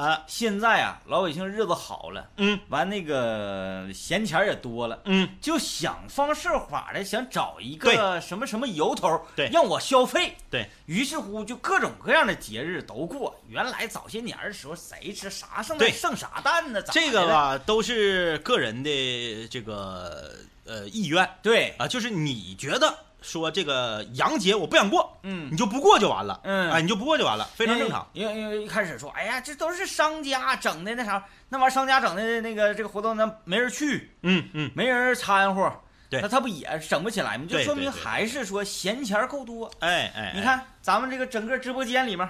啊，现在啊，老百姓日子好了，嗯。完那个闲钱也多了，嗯，就想方设法的想找一个什么什么由头，对。让我消费。对。于是乎，就各种各样的节日都过。原来早些年的时候，谁吃啥圣诞对。剩啥蛋呢？咋这个，吧都是个人的这个呃意愿。对，啊，就是你觉得说这个洋节我不想过，嗯你就不过就完了，嗯哎，你就不过就完了，非常正常。因为因为一开始说，哎呀，这都是商家整的那啥，那玩意儿商家整的那个这个活动，那没人去，嗯嗯，没人掺和，对那他不也整不起来吗？就说明还是说闲钱够多。哎哎，你看咱们这个整个直播间里面，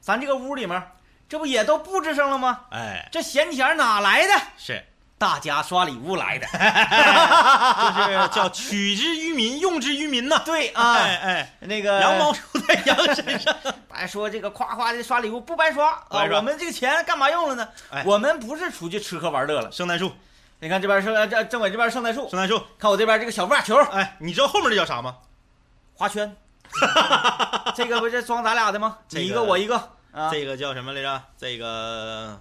咱这个屋里面，这不也都布置上了吗？哎，这闲钱哪来的？是，大家刷礼物来的。就是叫取之于民，用之于民呐。对啊，哎哎，那个羊毛出在羊身上。大家说这个夸夸的刷礼物不白刷啊我们这个钱干嘛用了呢？哎我们不是出去吃喝玩乐了。圣诞树，你看这边是这政委这边圣诞树，圣诞树。看我这边这个小布瓦球哎，你知道后面这叫啥吗？花圈，这个不是装咱俩的吗？这个你一个我一个啊。这个叫什么来着？这个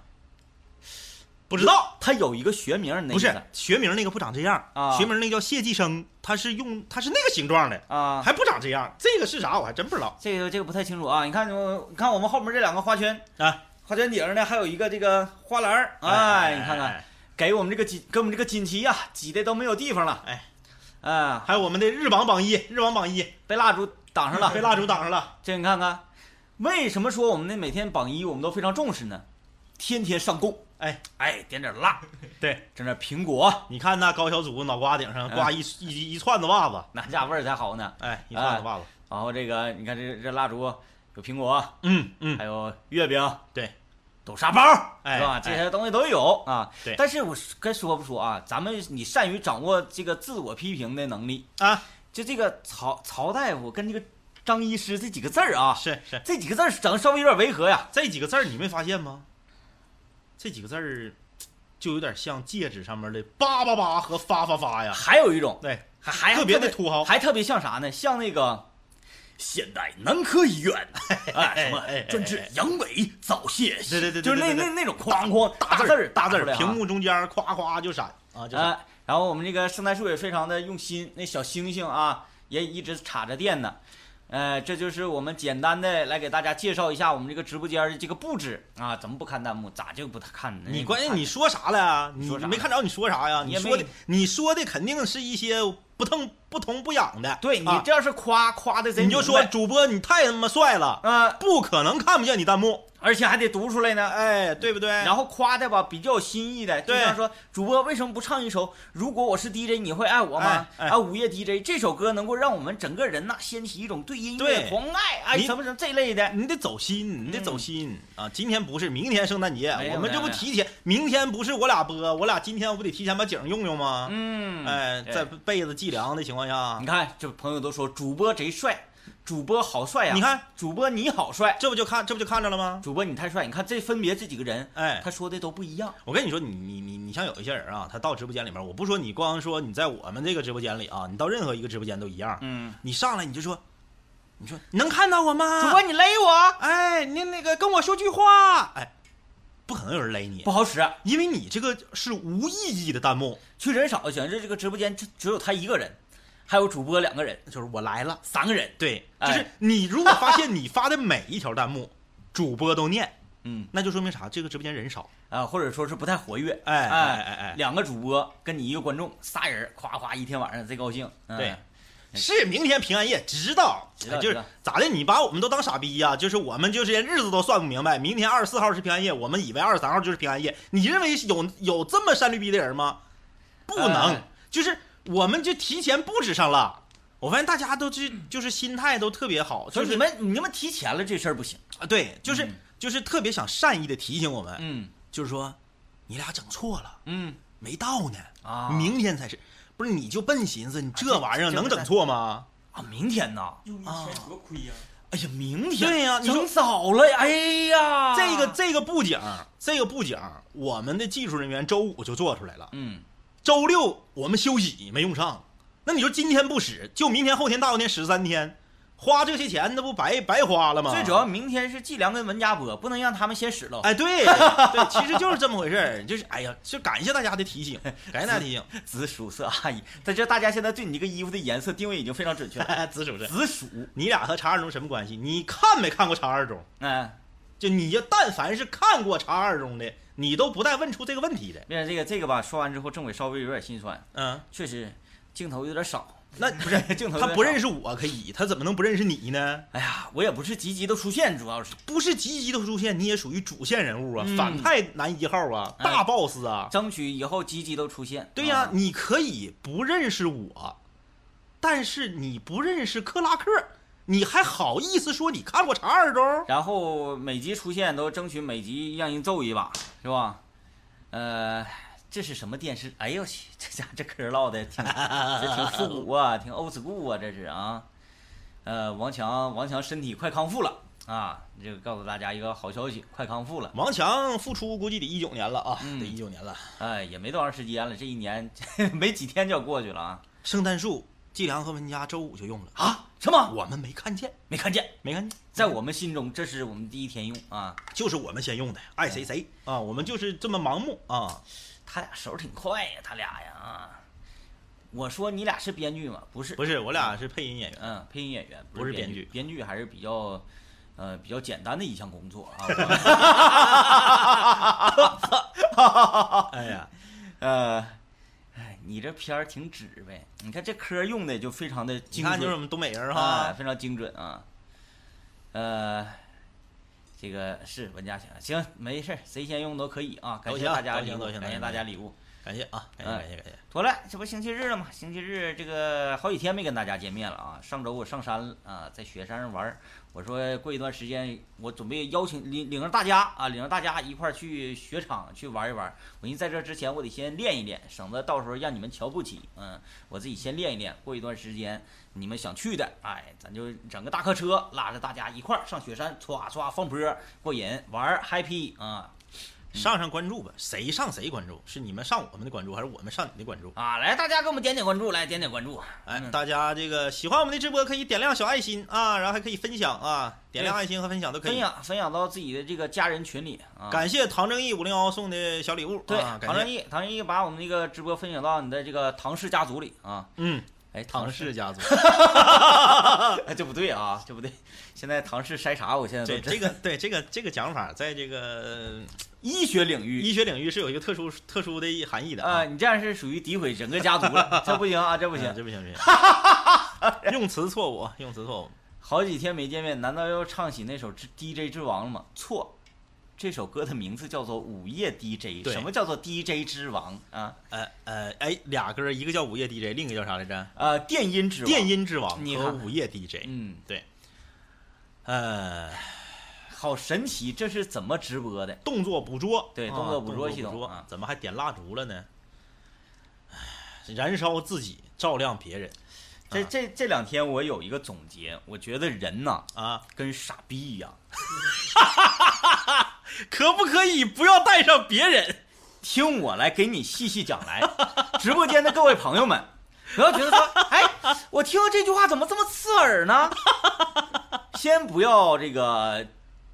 不知道，它有一个学名，那不是学名那个不长这样啊学名那个叫谢继生，它是用它是那个形状的，啊。还不长这样。这个是啥？我还真不知道这个这个不太清楚啊。你看我，你看我们后面这两个花圈，啊。花圈顶上呢还有一个这个花篮儿，哎，你看看，给我们这个锦，给我们这个锦旗呀、挤的都没有地方了，哎，啊，还有我们的日榜榜一，日榜榜一被蜡烛挡上了，被蜡烛挡上了。这你看看，为什么说我们的每天榜一我们都非常重视呢？天天上供，哎哎，点点蜡，对，整点苹果，你看那高小组脑瓜顶上挂一一一串子袜子，那家味儿才好呢。哎，一串子袜子。然后这个你看这这蜡烛有苹果，嗯嗯还，有月饼，对，豆沙包，哎是吧？这些东西都有啊。对但是我该说不说啊？咱们你善于掌握这个自我批评的能力，啊，就这个曹曹大夫跟这个张医师这几个字儿啊，是是，这几个字儿整得稍微有点违和呀。这几个字儿你没发现吗？这几个字儿就有点像戒指上面的叭叭叭和发发发呀，还有一种，对，还还特别的土豪。还特别像啥呢？像那个现代男科医院，哎，什么哎专治阳痿早泄，对对对对就是那那那种哐哐大字儿大字儿，屏幕中间夸夸就闪啊，就然后我们这个圣诞树也非常的用心，那小星星啊也一直插着电呢。呃，这就是我们简单的来给大家介绍一下我们这个直播间的这个布置啊。怎么不看弹幕？咋就不看呢？你关键你说啥了呀？你说啥没看着你说啥呀？你说的你说的肯定是一些不痛不痛不痒的。对你啊这要是夸夸的贼你就说主播你太他妈帅了，嗯，不可能看不见你弹幕，而且还得读出来呢。哎，对不对？然后夸的吧比较有新意的，就对像说主播为什么不唱一首《如果我是 DJ 你会爱我吗》哎哎啊，午夜 DJ 这首歌能够让我们整个人呐掀起一种对音乐的狂爱，哎，什么什么这类的。你得走心，你得走嗯心、啊！今天不是，明天圣诞节我们这不提前，明天不是我俩播，我俩今天我不得提前把景用用吗？嗯，哎，在被子计量的情况下你，看，这朋友都说主播贼帅，主播好帅呀！你看主播你好帅，这不就看这不就看着了吗？主播你太帅。你看这分别这几个人，哎，他说的都不一样。我跟你说，你你你你像有一些人啊，他到直播间里面，我不说你光说你在我们这个直播间里啊，你到任何一个直播间都一样，嗯，你上来你就说，你说能看到我吗？主播你勒我哎，你那个跟我说句话，哎，不可能有人勒你不，好使，因为你这个是无意义的弹幕，去人少行，这这个直播间只只有他一个人，还有主播两个人，就是我来了。三个人。对，哎就是你如果发现你发的每一条弹幕，主播都念，嗯那就说明啥？这个直播间人少。啊，或者说是不太活跃。哎哎哎哎哎两个主播跟你一个观众，仨人夸夸一天晚上贼高兴。嗯对，是明天平安夜，知道，就是咋的？你把我们都当傻逼呀、就是我们就是连日子都算不明白，明天二十四号是平安夜，我们以为二十三号就是平安夜。你认为有有这么善绿逼的人吗？不能，哎就是我们就提前布置上了。我发现大家都是就是心态都特别好，所以就是你们你们提前了这事儿不行。啊，对，就是、嗯就是特别想善意的提醒我们，嗯就是说你俩整错了，嗯没到呢，啊明天才是。不是你就笨寻思，你这这玩意儿能整错吗？啊，明天呐。又一天多亏呀！哎呀，明天对呀你整早了呀！哎呀，这个这个布景，这个布景，我们的技术人员周五就做出来了，嗯，周六我们休息没用上。那你说今天不使，就明天、后天、大后天使三天，花这些钱那不白白花了吗？最主要明天是季良跟文家播，不能让他们先使了。哎，对 对，其实就是这么回事儿，就是哎呀，就感谢大家的提醒，感谢大家提醒。紫薯色阿姨，在这大家现在对你这个衣服的颜色定位已经非常准确了。紫薯色，紫薯，你俩和查二中什么关系？你看没看过查二中？嗯，就你要但凡是看过查二中的，你都不带问出这个问题的。别这个这个吧，说完之后，政委稍微有点心酸。嗯，确实镜头有点少。那 不是镜头，他不认识。我可以，他怎么能不认识你呢？哎呀，我也不是集集都出现，主要是不是集集都出现，你也属于主线人物啊，嗯反派男一号啊，哎大 boss 啊。争取以后集集都出现。对呀、啊你可以不认识我，但是你不认识克拉克，你还好意思说你看过查二中？然后每集出现都争取每集让人揍一把，是吧？呃，这是什么电视？哎呦我去，这家这嗑唠的挺 这挺复古啊，挺 old school 啊，这是啊。呃，王强，王强身体快康复了啊！这个告诉大家一个好消息，快康复了。王强复出估计得一九年了啊，嗯得一九年了。哎，也没多长时间了，这一年 没几天就要过去了啊！圣诞树，季良和文佳周五就用了，啊？什么？我们没看见，没看见？没看见，在我们心中，这是我们第一天用啊！就是我们先用的，爱谁谁啊，我们就是这么盲目啊。他俩手挺快呀，他俩呀啊！我说你俩是编剧吗？不是，不是，我俩是配音演员，嗯，配音演员不是编编剧编剧还是比较，呃，比较简单的一项工作啊。哎呀，呃，哎，你这片儿挺纸呗？你看这科用的就非常的你精看就是我准，们东北人啊，哈，非常精准啊。呃，这个是文家强，行，没事儿，谁先用都可以啊。感谢大家感谢大家礼物。感谢啊，感谢嗯感谢感谢。妥了，这不星期日了吗？星期日这个好几天没跟大家见面了啊。上周我上山了啊，在雪山上玩儿。我说过一段时间，我准备邀请领领着大家啊，领着大家一块儿去雪场去玩一玩。我寻思在这之前我得先练一练，省得到时候让你们瞧不起。嗯，我自己先练一练。过一段时间你们想去的，哎，咱就整个大客车拉着大家一块儿上雪山，唰唰放坡，过瘾玩儿 happy 啊上上关注吧，谁上谁关注？是你们上我们的关注，还是我们上你的关注？啊！来，大家给我们点点关注，来点点关注。哎，嗯大家这个喜欢我们的直播，可以点亮小爱心啊，然后还可以分享啊，点亮爱心和分享都可以。分享分享到自己的这个家人群里啊。感谢唐正义五零幺送的小礼物，对啊，唐正义，唐正义把我们这个直播分享到你的这个唐氏家族里啊。嗯，哎，唐氏家族，哎，这不对啊，这不对。现在唐氏筛查，我现在对这这个对这个这个讲法，在这个医学领域医学领域是有一个特殊特殊的含义的啊，。你这样是属于诋毁整个家族了，这不行啊，这不不行。这不行，这不行。用词错误，用词错误。好几天没见面，难道要唱起那首之 DJ 之王了吗？错，这首歌的名字叫做《午夜 DJ》。什么叫做 DJ 之王啊？呃呃，哎，俩歌，一个叫午夜 DJ，另一个叫啥来着？呃，电音之王。电。音之王和午夜 DJ。嗯，对呃，好神奇，这是怎么直播的？动作捕捉，啊对动作捕捉系统啊怎么还点蜡烛了呢？唉燃烧自己，照亮别人这啊这这两天我有一个总结，我觉得人呐啊！跟傻逼一样。可不可以不要带上别人？听我来给你细细讲来，直播间的各位朋友们，不要觉得说，哎，我听了这句话怎么这么刺耳呢？先不要这个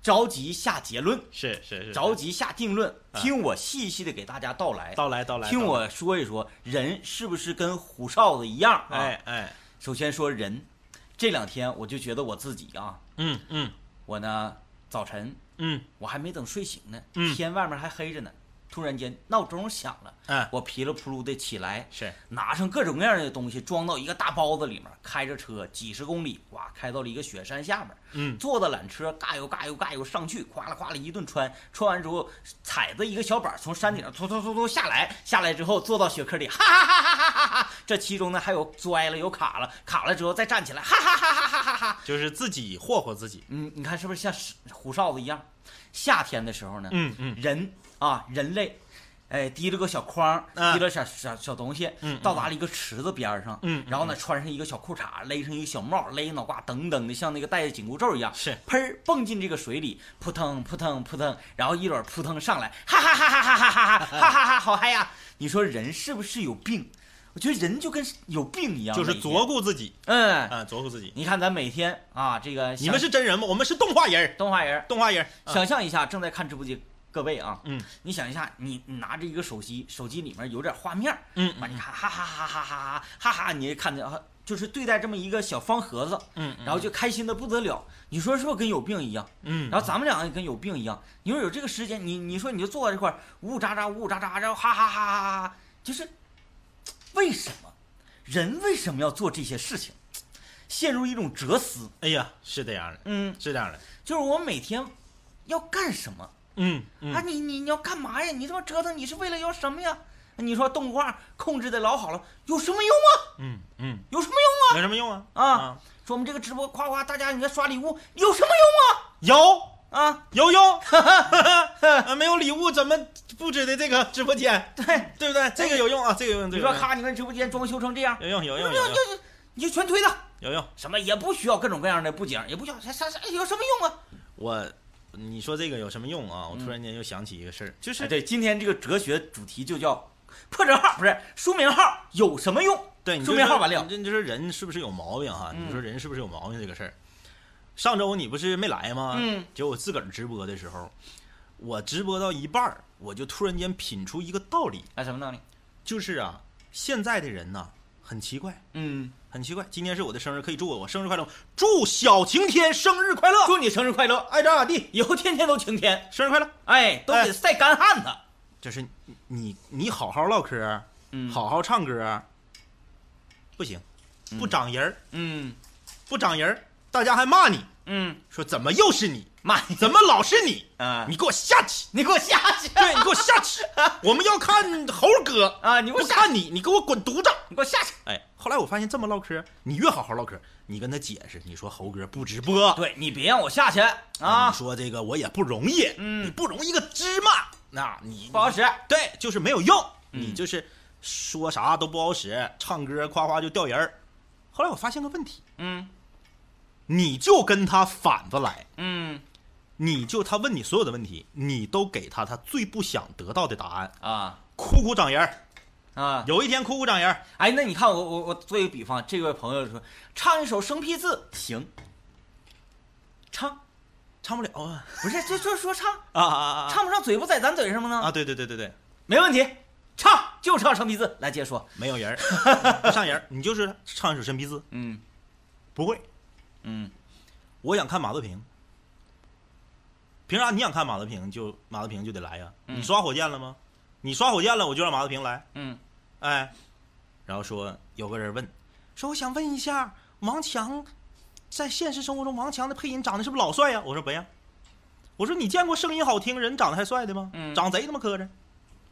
着急下结论，是是是，着急下定论，啊听我细细的给大家道来，道来道来，听我说一说，人是不是跟虎哨子一样啊？哎哎，首先说人，这两天我就觉得我自己啊，嗯嗯。我呢早晨嗯。我还没等睡醒呢，嗯。天外面还黑着呢，突然间闹钟响了，哎，我噼里扑噜的起来，是。拿上各种各样的东西装到一个大包子里面，开着车几十公里，哇，开到了一个雪山下面，嗯。坐的缆车，嘎悠嘎悠嘎悠上去，哗啦哗啦一顿穿，穿完之后踩着一个小板从山顶上突突突突下来，下来之后坐到雪坑里，哈哈哈哈哈哈哈！这其中呢还有摔了，有卡了，卡了之后再站起来，哈哈哈哈哈哈哈！就是自己霍霍自己。嗯，你看是不是像虎哨子一样？夏天的时候呢，嗯嗯人啊，人类，哎，提了个小筐，啊提了小小小东西，嗯到达了一个池子边上，嗯然后呢，穿上一个小裤衩，勒上一个小帽，勒脑瓜，等等的，像那个戴着紧箍咒一样，是喷儿蹦进这个水里，扑腾扑腾扑腾，然后一会儿扑腾上来，哈哈哈哈哈哈哈哈哈哈，好嗨呀！你说人是不是有病？我觉得人就跟有病一样，就是琢磨自己嗯，啊，琢磨自己。你看咱每天啊，这个你们是真人吗？我们是动画人，动画人，动画人想象一下正在看直播间各位啊，嗯你想一下，你你拿着一个手机，手机里面有点画面，嗯把你看哈哈哈哈哈哈哈哈，你看着就是对待这么一个小方盒子，嗯，然后就开心的不得了。你说是不是跟有病一样？嗯，然后咱们两个也跟有病一样。你说有这个时间，你你说你就坐在这块儿呜呜喳喳呜呜喳喳，然后哈哈哈哈哈哈，就是为什么人为什么要做这些事情？陷入一种哲思。哎呀，是这样的，嗯，是这样的。就是我每天要干什么？嗯嗯啊，你你你要干嘛呀？你这么折腾，你是为了要什么呀？你说动画控制的老好了，有什么用啊？嗯嗯，有什么用啊有什么用啊？啊？啊，说我们这个直播夸夸大家你在刷礼物，有什么用啊？啊，有用，啊没有礼物怎么布置的这个直播间，对，对不对？这个有用啊，这个有用。你说咔，你看直播间装修成这样，有用有有用有用有你就全推它，有用。什么也不需要各种各样的布景，也不需要啥啥啥，有什么用啊？我，你说这个有什么用啊？我突然间又想起一个事儿，就是哎，对，今天这个哲学主题就叫破折号，不是书名号有什么用？对，你说名号完了你就是人是不是有毛病哈？嗯你说人是不是有毛病这个事儿？上周你不是没来吗？嗯，结果我自个儿直播的时候，我直播到一半儿，我就突然间品出一个道理，哎，什么道理？就是啊，现在的人呐，很奇怪，嗯，很奇怪。今天是我的生日，可以祝我我生日快乐，祝小晴天生日快乐，祝你生日快乐，爱咋咋地，以后天天都晴天，生日快乐。哎，都得晒干旱呢。就是你你你好好唠嗑，嗯，，好好唱歌，不行，不长人儿，嗯。不长人儿，大家还骂你。嗯，说怎么又是你？骂你，怎么老是你？啊，你给我下去！你给我下去！对你给我下去！我们要看猴哥，啊，你给我下，不看你，你给我滚犊子！你给我下去！哎，后来我发现这么唠嗑，你越好好唠嗑，你跟他解释，你说猴哥不直播，对你别让我下去你啊，说这个我也不容易，嗯你不容易个芝麻，那你不好使。对，就是没有用，嗯你就是说啥都不好使，唱歌夸夸就掉人儿。后来我发现个问题，嗯你就跟他反着来，嗯。你就他问你所有的问题，你都给他他最不想得到的答案，啊。哭哭长人儿。啊，有一天哭哭长人儿，哎，那你看我我我做一个比方，这位朋友说唱一首生僻字。行，唱。唱不了啊。不是就就说唱，啊啊啊！唱不上嘴不在咱嘴上吗？呢？啊！对对对对对，没问题，唱就唱生僻字，来接着说。没有人儿，不上人儿，你就是唱一首生僻字，嗯。不会。嗯我想看马德平，凭啥你想看马德平就马德平就得来呀？嗯你刷火箭了吗？你刷火箭了，我就让马德平来。嗯哎，然后说有个人问，说我想问一下，王强在现实生活中，王强的配音长得是不是老帅呀？我说不呀。我说你见过声音好听、人长得还帅的吗？嗯长贼他妈磕碜。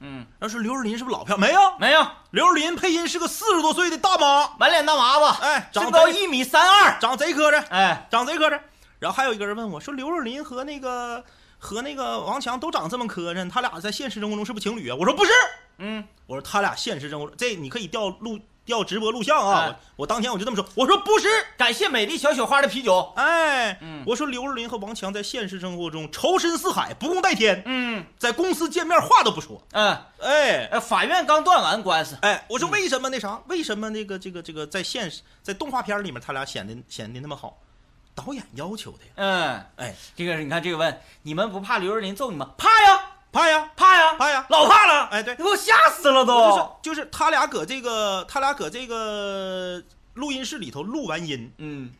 嗯，然后说刘若琳是不是老漂亮？没有，没有，刘若琳配音是个四十多岁的大妈，满脸大麻子，哎，长身高一米三二，长贼磕碜，哎，长贼磕碜。然后还有一个人问我说，刘若琳和那个和那个王强都长这么磕碜，他俩在现实生活中是不是情侣啊？我说不是，嗯。我说他俩现实生活中这你可以调录调直播录像啊。哎我我当天我就这么说，我说不是，感谢美丽小雪花的啤酒，哎，嗯我说刘若林和王强在现实生活中仇深似海，不共戴天，嗯在公司见面话都不说，嗯，哎。呃，法院刚断完官司，哎，我说为什么那啥？为什么那个这个这个在现实在动画片里面他俩显得显得那么好？导演要求的呀。嗯，哎，这个你看这个问，你们不怕刘若林揍你吗？怕呀，怕呀，怕呀，怕呀！老怕了，哎，对，给我吓死了都。就是都。就是他俩搁这个他俩搁这个录音室里头录完音，嗯，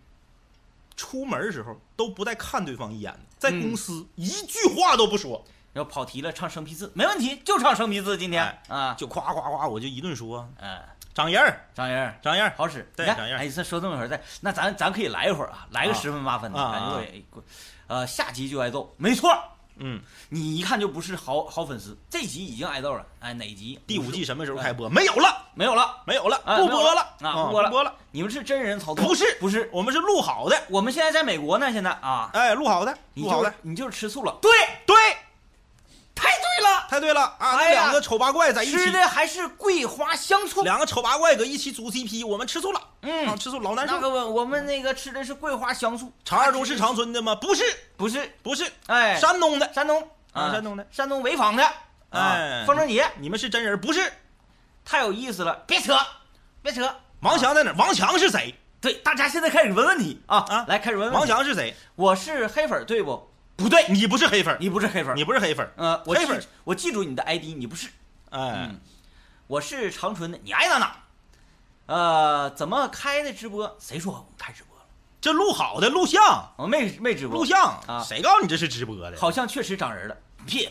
出门的时候都不带看对方一眼的，在嗯公司一句话都不说，然后跑题了，唱生僻字，没问题，就唱生僻字，今天。哎啊，就夸夸夸，我就一顿说，嗯，长人儿，张人儿。长人儿，好使，对哎，这说这么会儿，再那咱咱可以来一会儿啊，来个啊。十分八分的，啊感觉我啊也呃，下集就挨揍，没错，嗯，你一看就不是好好粉丝，这集已经挨揍了，哎，哪集？第五季什么时候开播？没有了，没有了，没有了，哎不播了。啊不播了。不播了，你们是真人操作？不是。不是，我们是录好的，我们现在在美国呢，现在啊，哎，录好的，你就是录好的，你就是吃醋了，对，对，太太对了啊！那两个丑八怪在一起吃，的还是桂花香醋，两个丑八怪搁一起组 CP，我们吃醋了，啊，嗯，吃醋老难受。那个我我们那个吃的是桂花香醋，长二中是长春的吗？不是，不是？不是，哎，山东的。山东啊山东的，山东潍坊的，哎啊，风筝节你们是真人？不是，太有意思了，别扯，别扯。王强在哪儿？王强是谁？对，大家现在开始问问题啊啊来开始问。王强是谁？我是黑粉对不？不对，你不是黑粉，你不是黑粉。你不是黑粉嗯。呃，我记黑粉我记住你的 ID，你不是。哎，嗯，我是长春的，你爱哪哪。呃，怎么开的直播？谁说开直播了？这录好的录像，我没没直播，录像啊谁告诉你这是直播的？好像确实长人了。屁，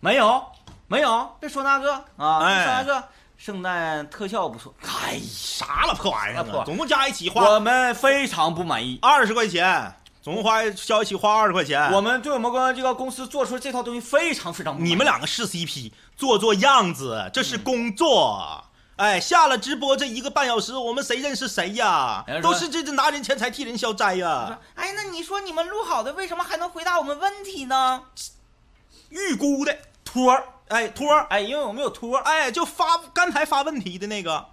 没有没有，别说那个啊，别哎说那个。圣诞特效不错，哎，啥了破玩意儿啊？总共加一起花我们非常不满意。二十块钱，总共花交一起花二十块钱。我们对我们公这个公司做出这套东西非常非常不满。你们两个是 CP，做做样子，这是工作。哎，下了直播这一个半小时，我们谁认识谁呀都是这这拿人钱财替人消灾呀。哎，那你说你们录好的，为什么还能回答我们问题呢？预估的托儿，哎托儿，哎，因为我们有托儿，哎就发刚才发问题的那个，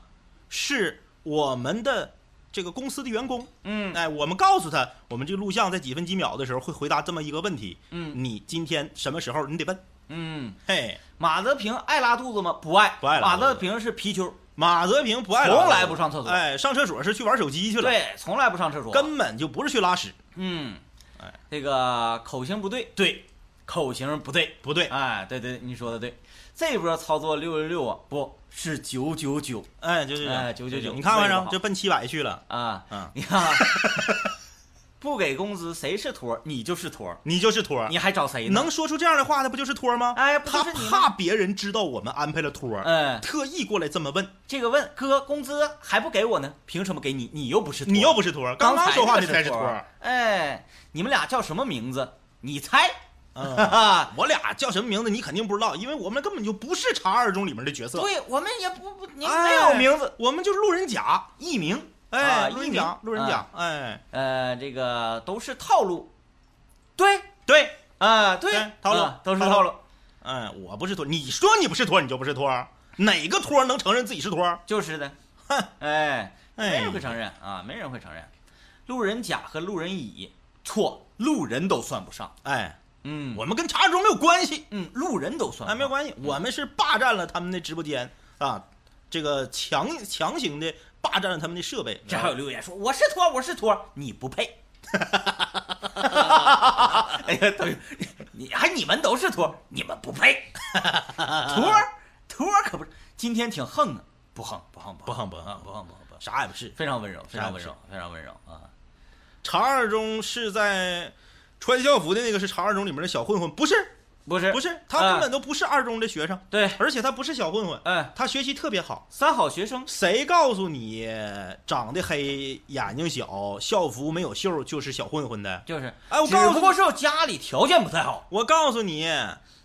是我们的这个公司的员工。嗯。哎，我们告诉他，我们这个录像在几分几秒的时候会回答这么一个问题。嗯。你今天什么时候你得问？嗯，嘿，马泽平爱拉肚子吗？不爱，不爱拉马泽平是皮球，马泽平不爱拉从来不上厕所。哎，上厕所是去玩手机去了，对，从来不上厕所。根本就不是去拉屎。嗯，哎，这个口型不对，对，口型不对，不对，哎，对对，你说的对。这波操作六六六啊，不是九九九哎，就是哎九九九你看看着，这个好这奔七百去了，啊。嗯，你看啊，不给工资谁是托儿？你就是托儿，你就是托儿。你还找谁呢？能说出这样的话的不就是托儿吗？哎他怕别人知道我们安排了托儿，嗯，特意过来这么问。这个问哥工资还不给我呢，凭什么给你？你又不是你又不是托儿，刚刚刚说话那个托的才是托儿。。哎，你们俩叫什么名字？你猜？嗯，哈哈，我俩叫什么名字你肯定不知道，因为我们根本就不是长二中里面的角色，对我们也不不，你哎没有名字，我们就是路人甲，艺名。哎，啊艺名。路人甲，路人甲，哎，呃，这个都是套路。对，对，啊，对。对，套路。啊都是套路。哎，我不是托，你说你不是托，你就不是托，哪个托能承认自己是托？就是的。哼，哎，没哎人会承认啊，没人会承认。路人甲和路人乙错，路人都算不上。哎，嗯，我们跟茶二中没有关系，嗯，路人都算。哎，没有关系，我们是霸占了他们的直播间。啊，这个强强行的霸占了他们的设备。这还有留言说我是托，我是托，你不配。哎呀，对，你还你们都是托，你们不配。托托可不是，今天挺横的，不横不横不横。不横啊不横不横不横，啥也不是。非常温柔，非常温柔，非常温柔啊。茶二中是在穿校服的那个是长二中里面的小混混，不是不是不是，他根本都不是二中的学生，对，而且他不是小混混，哎，他学习特别好。三好学生，谁告诉你长得黑、眼睛小、校服没有袖就是小混混的？就是，哎，我告诉你，只不过是我家里条件不太好。我告诉你，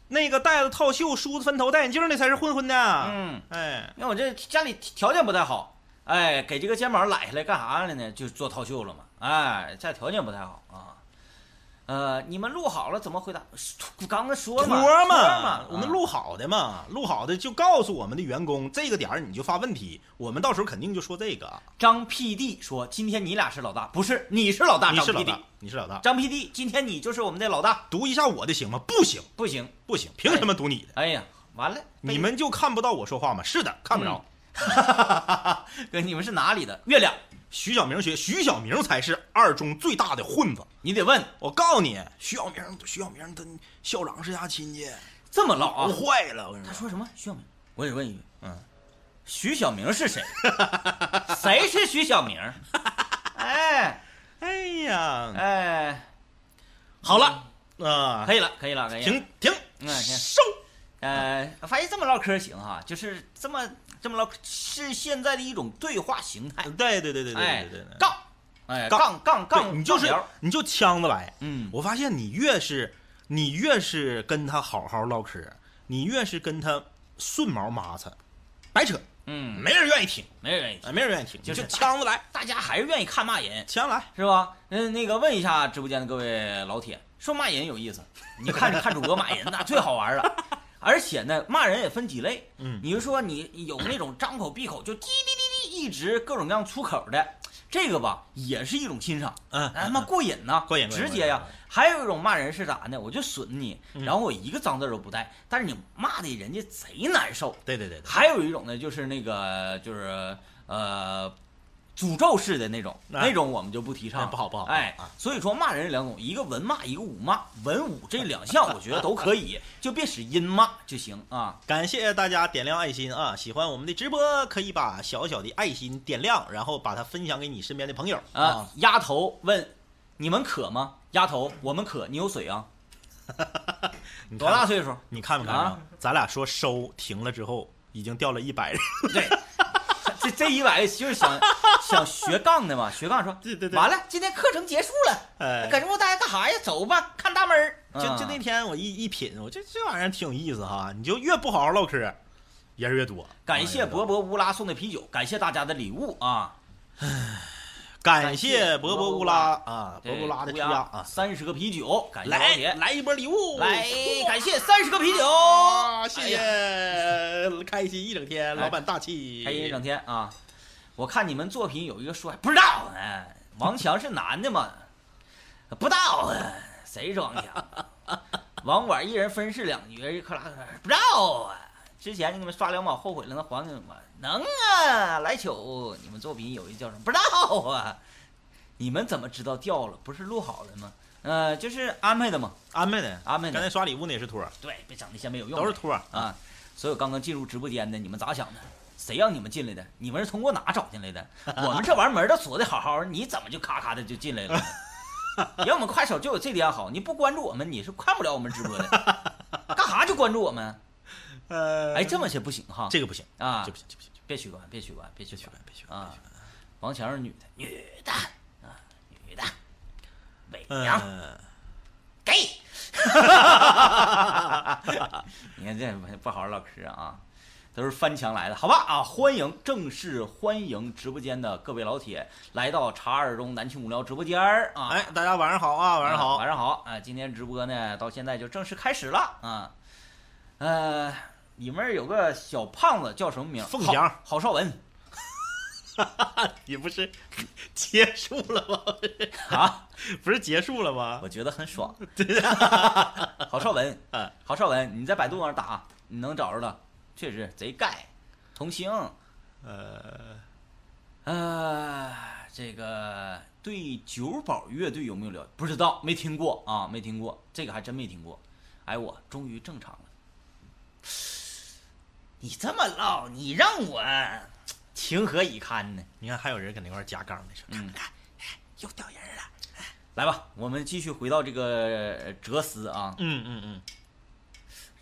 那个戴着套袖、梳子分头、戴眼镜的才是混混呢。嗯，哎，因为我这家里条件不太好，哎，给这个肩膀揽下来干啥了呢？就做套袖了嘛。哎，家里条件不太好啊。呃，你们录好了怎么回答？刚才说了嘛，托嘛，我们录好的嘛，录好的就告诉我们的员工这个点儿你就发问题，我们到时候肯定就说这个。张 PD 说：“今天你俩是老大，不是你是老大。”张你是老大，你是老大。张 PD，今天你就是我们的老大。读一下我的行吗？不行，不行，不行，凭什么读你的？哎呀，完了，你们就看不到我说话吗？是的，看不着。哥，你们是哪里的？月亮，徐小明学，徐小明才是二中最大的混子。你得问我告诉你，徐小明，徐小明他校长是家亲戚，这么唠啊？坏了。我跟你说，他说什么？徐小明，我得问一句，嗯，徐小明是谁？谁是徐小明？哎 哎呀，哎，好了，啊，可以了，可以了，可以。停停，嗯收。呃，发现这么唠嗑行哈，就是这么这么唠，是现在的一种对话形态。对对对对对哎对对对，杠，哎，杠杠杠，你就是你就呛着来。嗯，我发现你越是你越是跟他好好唠嗑，你越是跟他顺毛麻擦，白扯，嗯，没人愿意听，没人愿意，听，没人愿意听，就是你就呛着来，大家还是愿意看骂人，呛来。是吧？嗯，那个问一下直播间的各位老铁，说骂人有意思，你看看主播骂人那最好玩了。而且呢，骂人也分几类，嗯你就说你有那种张口闭口就滴滴滴滴一直各种各样粗口的，这个吧也是一种欣赏，嗯，哎他妈过瘾呐，过瘾直接呀。还有一种骂人是咋呢？我就损你，嗯然后我一个脏字都不带，但是你骂的人家贼难受。对对对对，还有一种呢，就是那个就是呃。诅咒式的那种，哎那种我们就不提倡哎，不好不好哎啊，所以说骂人两种，一个文骂，一个武骂，文武这两项我觉得都可以，就别使阴骂就行啊。感谢大家点亮爱心啊！喜欢我们的直播，可以把小小的爱心点亮，然后把它分享给你身边的朋友啊，丫头问你们渴吗？丫头，我们渴，你有水啊？你多大岁数？你看没看着？啊咱俩说收停了之后，已经掉了一百人。对，这这一百个就是想想学杠的嘛，学杠说，对对对完了，今天课程结束了，哎，搁这屋待着干啥呀？走吧，看大门儿。就就那天我一一品，我这这玩意儿挺有意思哈。你就越不好好唠嗑，人越多。感谢啊博博乌拉送的啤酒，感谢大家的礼物啊！感谢博博乌拉啊，博对博乌拉的乌鸦啊，三十个啤酒，感谢老来铁，来一波礼物，来感谢三十个啤酒，啊！谢。谢，开心一整天，哎老板大气，开心一整天啊！我看你们作品有一个说不知道呢，王强是男的吗？不知道啊，谁是 王强？网管一人分饰两角，一克拉克，不知道啊。之前你们刷两毛后悔了，那还给我能啊！来球，你们作品有一叫什么？不知道啊。你们怎么知道掉了？不是录好了吗？呃，就是安排的嘛，安排的，安排的。刚才刷礼物那也是托儿，对，别整那些没有用的，都是托儿啊。所有刚刚进入直播间的，你们咋想的？谁让你们进来的？你们是通过哪找进来的？我们这玩意儿门都锁的好好的，你怎么就咔咔的就进来了呢？人我们快手就有这点好，你不关注我们，你是看不了我们直播的。干啥就关注我们？呃哎，这么些不行哈这个不行，啊这！不行，这不行，别取关，别取关，别取关别取关，啊！王强是女的，女的啊，女的，伪娘嗯，gay。你看这不不好好唠嗑啊，都是翻墙来的，好吧啊！欢迎，正式欢迎直播间的各位老铁来到茶二中南青无聊直播间儿啊！哎，大家晚上好啊，晚上好，晚上好啊！今天直播呢到现在就正式开始了啊。呃，里面有个小胖子叫什么名？凤翔郝邵文 你不是 结束了吗？啊，不是结束了吗？我觉得很爽。郝邵文嗯，郝邵文，你在百度上打，你能找着的，确实贼盖，童星。呃，呃，这个对九宝乐队有没有了解？不知道，没听过啊，没听过，这个还真没听过。哎，我终于正常了。你这么唠，你让我情何以堪呢？你看还有人搁那块儿加杠呢，说嗯看看，哎又掉人了。来吧，我们继续回到这个哲思啊，嗯嗯嗯，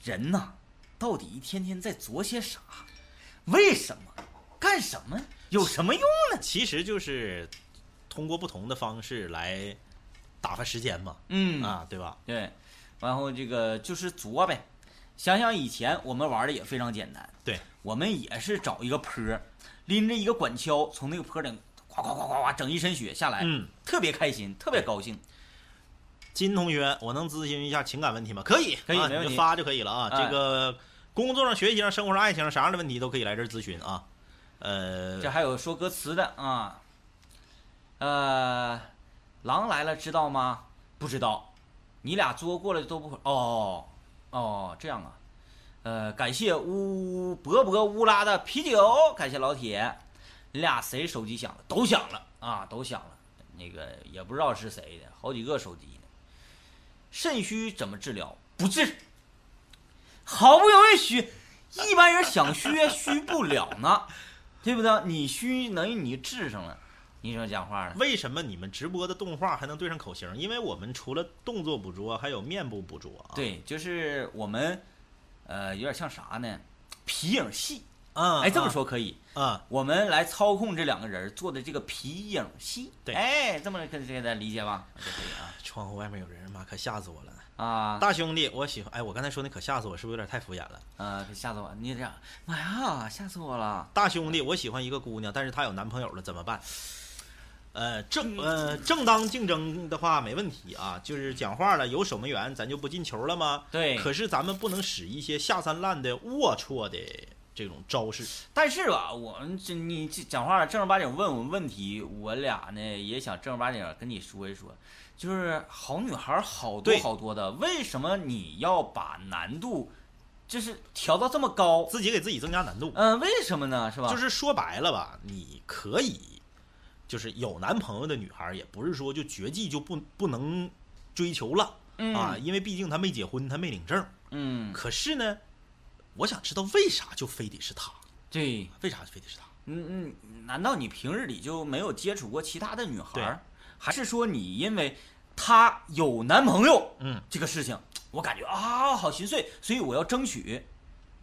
人呐，到底一天天在做些啥？为什么？干什么？有什么用呢？其实就是通过不同的方式来打发时间嘛，嗯啊，对吧？对，然后这个就是作呗。想想以前我们玩的也非常简单，对，我们也是找一个坡，拎着一个管锹，从那个坡顶呱呱呱呱呱整一身雪下来，嗯，特别开心，特别高兴。金同学，我能咨询一下情感问题吗？可以，啊可以没问题发就可以了啊。哎这个工作上、学习上、生活上、爱情上啥样的问题都可以来这儿咨询啊。呃，这还有说歌词的啊，呃，狼来了知道吗？不知道，你俩作过了都不会哦哦这样啊，呃，感谢乌博博乌拉的啤酒，感谢老铁，你俩谁手机响了？都响了啊，都响了，那个也不知道是谁的，好几个手机呢。肾虚怎么治疗？不治，好不容易虚，一般人想虚虚不了呢。对不对？你虚等于你治上了，你怎么讲话呢？为什么你们直播的动画还能对上口型？因为我们除了动作捕捉，还有面部捕捉啊。，对，就是我们，呃，有点像啥呢？皮影戏，嗯，哎，这么说可以。啊，我们来操控这两个人做的这个皮影戏，对哎，这么跟这个理解吧？就可以啊窗户外面有人，妈可吓死我了。啊，大兄弟，我喜欢。哎，我刚才说那可吓死我，是不是有点太敷衍了？呃，可吓死我！你这样，妈呀，吓死我了！大兄弟，我喜欢一个姑娘，但是她有男朋友了，怎么办？呃，正呃正当竞争的话没问题啊，就是讲话了，有守门员，咱就不进球了吗？对，可是咱们不能使一些下三滥的龌龊的这种招式。但是吧，我们这你这讲话正儿八经问我们问题，我俩呢也想正儿八经跟你说一说，就是好女孩好多好多的，为什么你要把难度就是调到这么高，自己给自己增加难度。嗯、为什么呢？是吧？就是说白了吧，你可以，就是有男朋友的女孩，也不是说就绝技就不不能追求了、嗯啊，因为毕竟她没结婚，她没领证。嗯，可是呢，我想知道为啥就非得是她？对，为啥非得是她？嗯嗯，难道你平日里就没有接触过其他的女孩对，还是说你因为她有男朋友嗯，这个事情，我感觉啊好心碎，所以我要争取。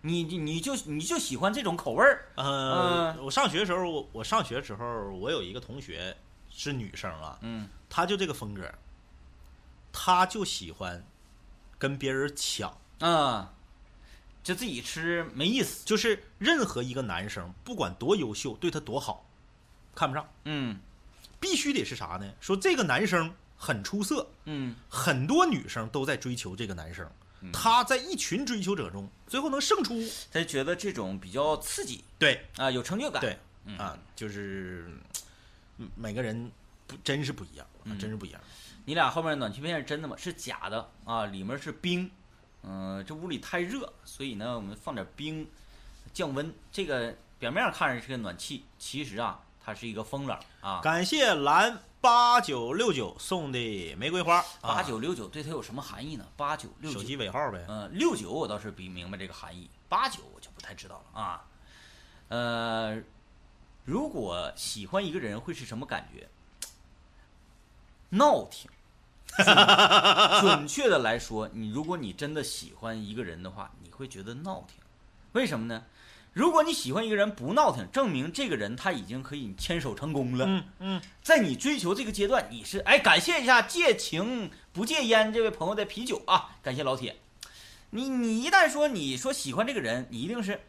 你你你就你就喜欢这种口味儿，呃，我上学的时候，我我上学的时候，我有一个同学是女生啊，嗯她就这个风格，她就喜欢跟别人抢。啊，就自己吃没意思。就是任何一个男生，不管多优秀，对她多好，看不上，嗯必须得是啥呢？说这个男生很出色，嗯很多女生都在追求这个男生，他在一群追求者中，最后能胜出。他觉得这种比较刺激对啊，有成就感。对嗯啊，就是嗯每个人不真是不一样，真是不一样。你俩后面暖气片是真的吗？是假的啊，里面是冰。嗯、这屋里太热，所以呢，我们放点冰降温。这个表面看着是个暖气，其实啊，它是一个风冷啊。感谢蓝八九六九送的玫瑰花，啊八九六九对它有什么含义呢？八九六九手，机尾号呗。嗯，六九我倒是比明白这个含义，八九我就不太知道了啊。呃，如果喜欢一个人会是什么感觉？闹挺。准确的来说，你如果你真的喜欢一个人的话，你会觉得闹挺。为什么呢？如果你喜欢一个人不闹腾，证明这个人他已经可以牵手成功了。嗯嗯，在你追求这个阶段，你是哎，感谢一下戒情不戒烟这位朋友的啤酒啊，感谢老铁。你你一旦说你说喜欢这个人，你一定是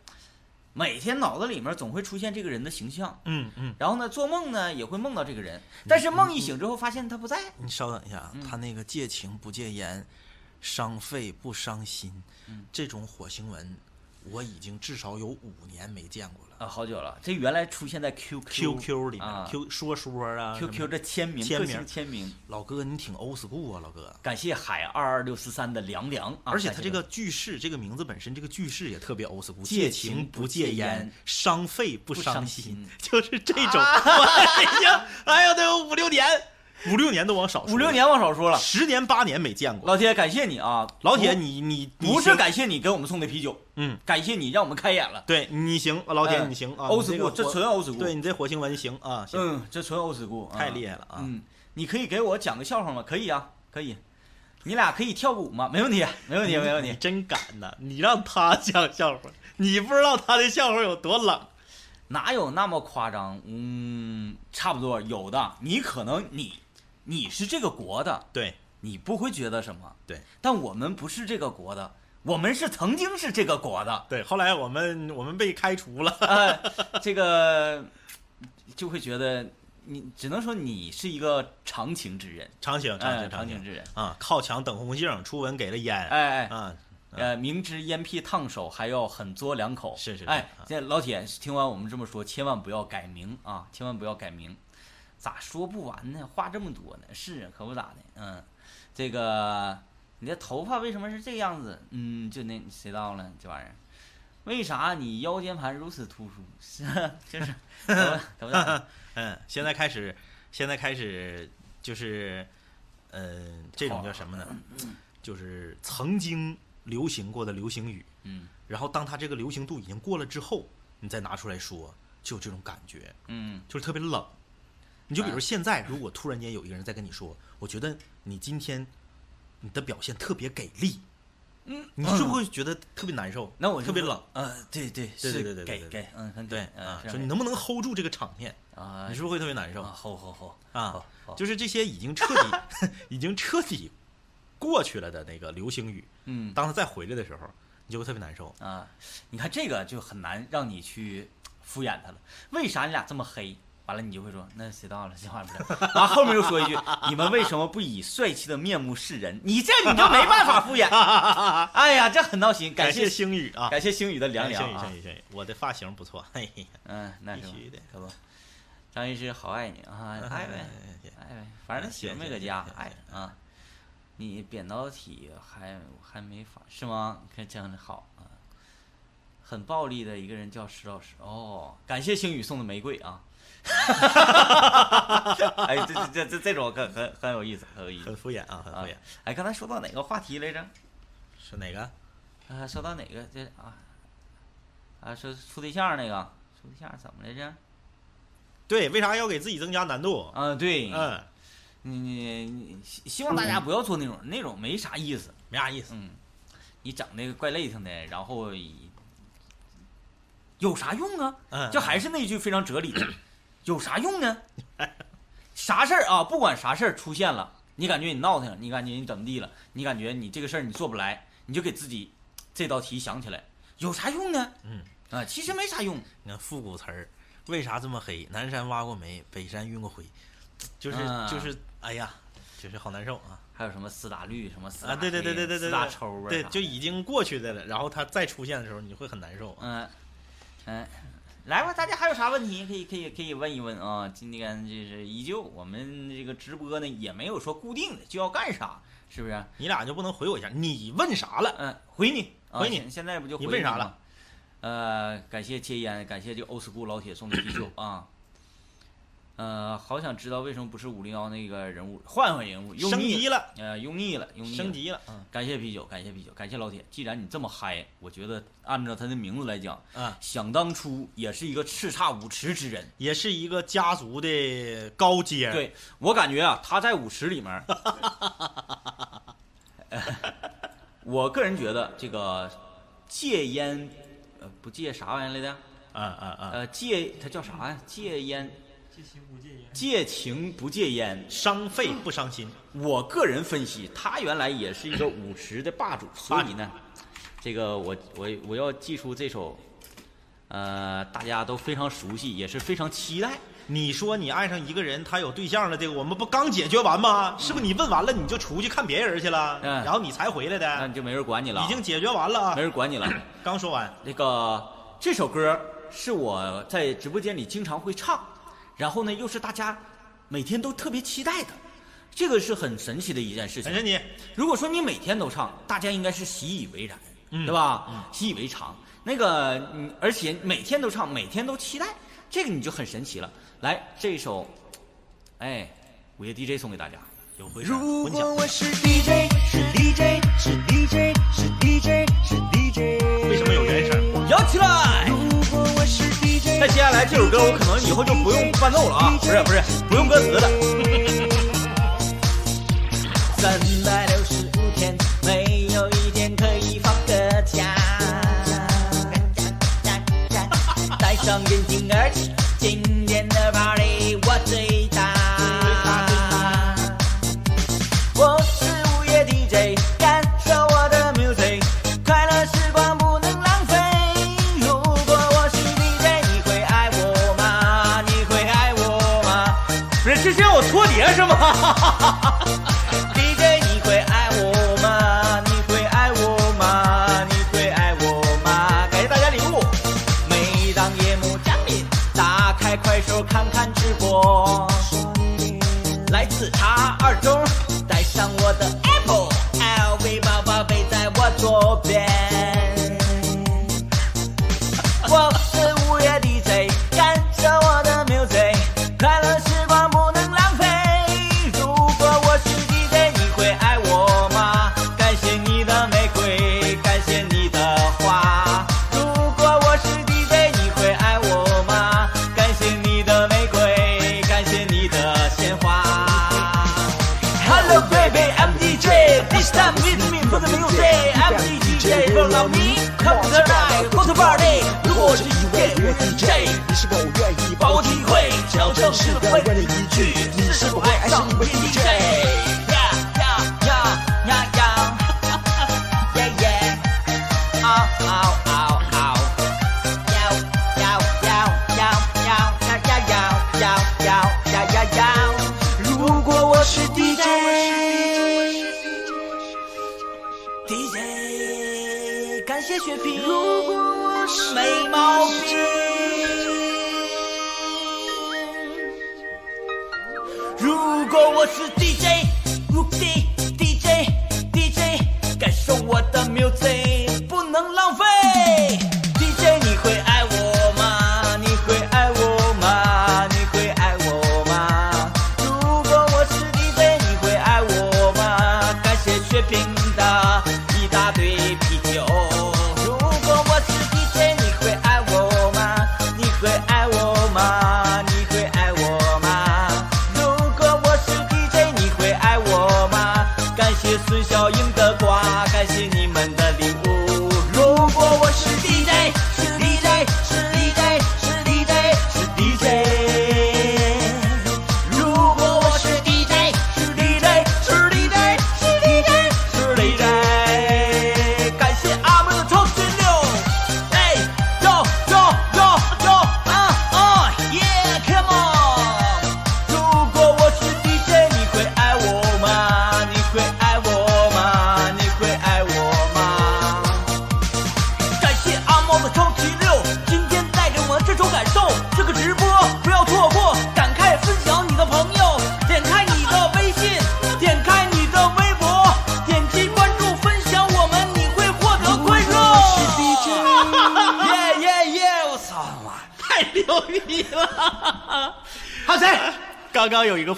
每天脑子里面总会出现这个人的形象，嗯嗯，然后呢做梦呢也会梦到这个人，但是梦一醒之后发现他不在。你稍等一下，啊，他那个戒情不戒烟，伤肺不伤心，这种火星文，我已经至少有五年没见过了。啊，好久了，这原来出现在 QQ QQ 里面、啊 Q 说说啊 QQ 这签名，签名签名。老哥你挺 old school 啊，老哥。感谢海二二六四三的凉凉，啊而且他这个句式，这个名字本身这个句式也特别 old school，戒情情不不戒戒烟烟，伤肺不不伤伤心心，就是这种。我已经，哎呀，得有五六年，五六年都往少说，五六，年往少说了。十年八年没见过。老铁，感谢你啊，老铁，你你你不是感谢你给我们送的啤酒，嗯，感谢你让我们开眼了。对你行，老铁嗯你行啊，欧你这 school，这纯欧 school。对你这火星文行啊，行，嗯，这纯欧 school，太厉害了啊！嗯，你可以给我讲个笑话吗？可以啊，可以。你俩可以跳舞吗？没问题，没问题，没问题。你真敢呐！你让他讲笑话，你不知道他的笑话有多冷。哪有那么夸张？嗯，差不多有的。你可能你你是这个国的，对你不会觉得什么。对，但我们不是这个国的，我们是曾经是这个国的。对，后来我们我们被开除了。呃，这个就会觉得你只能说你是一个长情之人，长情，长哎情，长情之人。啊！靠墙等红杏，初吻给了烟。哎哎，啊，呃，明知烟屁烫手，还要狠嘬两口。是是是哎啊，这老铁听完我们这么说，千万不要改名啊，千万不要改名。咋说不完呢？话这么多呢？是啊，可不咋的。嗯，这个你的头发为什么是这个样子？嗯，就那谁到了这玩意儿？为啥你腰间盘如此突出？是啊，就是 可不咋的。嗯，现在开始，现在开始就是，嗯，这种叫什么呢？就是曾经流行过的流行语，嗯然后当它这个流行度已经过了之后，你再拿出来说，就有这种感觉，嗯就是特别冷。你就比如哎现在，如果突然间有一个人在跟你说，我觉得你今天你的表现特别给力，嗯，你是不是会觉得特别难受？那我特别冷。呃，对对对是对对对对对给给，嗯，很对嗯啊，说你能不能 hold 住这个场面？啊，你是不是会特别难受啊，好好好啊就是这些已经彻底、已经彻底过去了的那个流行语，嗯当他再回来的时候，你就会特别难受。啊，你看这个就很难让你去敷衍他了。为啥你俩这么黑？完了你就会说，那谁到了？这话不是。完后面又说一句，你们为什么不以帅气的面目示人？你这你就没办法敷衍。哎呀，这很闹心。感谢星宇啊，感谢星宇的凉凉啊宇星。宇星宇，我的发型不错，哎呀，嗯，那必须的可不。张医师好爱你啊，爱呗。爱呗，反正他媳妇没搁家，爱啊，你扁桃体还还没发是吗？看这样的好啊，很暴力的一个人叫石老师哦，感谢星宇送的玫瑰啊。哎，这这这这这种很很很有意思，很有意思很敷衍啊，很敷啊衍。！哎，刚才说到哪个话题来着？是哪个？啊，说到哪个这啊啊，说处对象那个处对象怎么来着？对，为啥要给自己增加难度？啊，对，嗯，你你你希希望大家不要做那种那种没啥意思，没啥意思。嗯，你整那个怪累挺的，然后有啥用啊？嗯，就还是那句非常哲理的，有啥用呢？啥事儿啊，不管啥事儿出现了，你感觉你闹腾，你感觉你怎么地了，你感觉你这个事儿你做不来，你就给自己这道题想起来，有啥用呢？嗯啊，其实没啥用。你看复古词儿，为啥这么黑？南山挖过煤，北山运过灰，就是啊就是，哎呀，就是好难受啊！还有什么四大绿，什么四啊，对对对对对对，四大抽啊，对，就已经过去的了。然后它再出现的时候，你会很难受啊。嗯嗯，来吧，大家还有啥问题可以可以可以问一问啊？今天就是依旧我们这个直播呢，也没有说固定的就要干啥，是不是？你俩就不能回我一下？你问啥了？嗯，回你，啊回你现现在不就回你问啥了？呃，感谢戒烟，感谢这个欧 school 老铁送的啤酒啊。呃，好想知道为什么不是五零幺那个人物，换换人物，用升腻级了，呃，用腻了，用腻了升。级了。嗯感谢啤酒，感谢啤酒，感谢老铁。既然你这么嗨，我觉得按照他的名字来讲，啊，想当初也是一个叱咤舞池之人。也是一个家族的高阶。，对我感觉啊，他在舞池里面儿，我个人觉得这个戒烟，呃，不戒啥玩意儿来的？啊啊啊，呃，戒他叫啥呀？戒烟，戒情不戒烟。戒情不戒烟。伤肺不伤心。我个人分析，他原来也是一个舞池的霸主，所以呢，这个我我我要记出这首，呃，大家都非常熟悉，也是非常期待。你说你爱上一个人，他有对象了，这个我们不刚解决完吗？是不是你问完了你就出去看别人去了，嗯然后你才回来的？那你就没人管你了，已经解决完了没，人管你了。刚说完。那个这首歌是我在直播间里经常会唱，然后呢又是大家每天都特别期待的，这个是很神奇的一件事情陈。神奇，如果说你每天都唱，大家应该是习以为然，嗯对吧？嗯习以为常。那个，嗯，而且每天都唱，每天都期待，这个你就很神奇了。来，这首，哎，午夜 DJ 送给大家。有回声，如混响。果我是 DJ，是 DJ，是 DJ，是 DJ，是 DJ。为什么有原声？摇起来！那接下来这首歌我可能以后就不用伴奏了啊，不是不是，不用歌词的。三百六十五天，没有一天可以放个假。戴上眼镜耳机，是吗？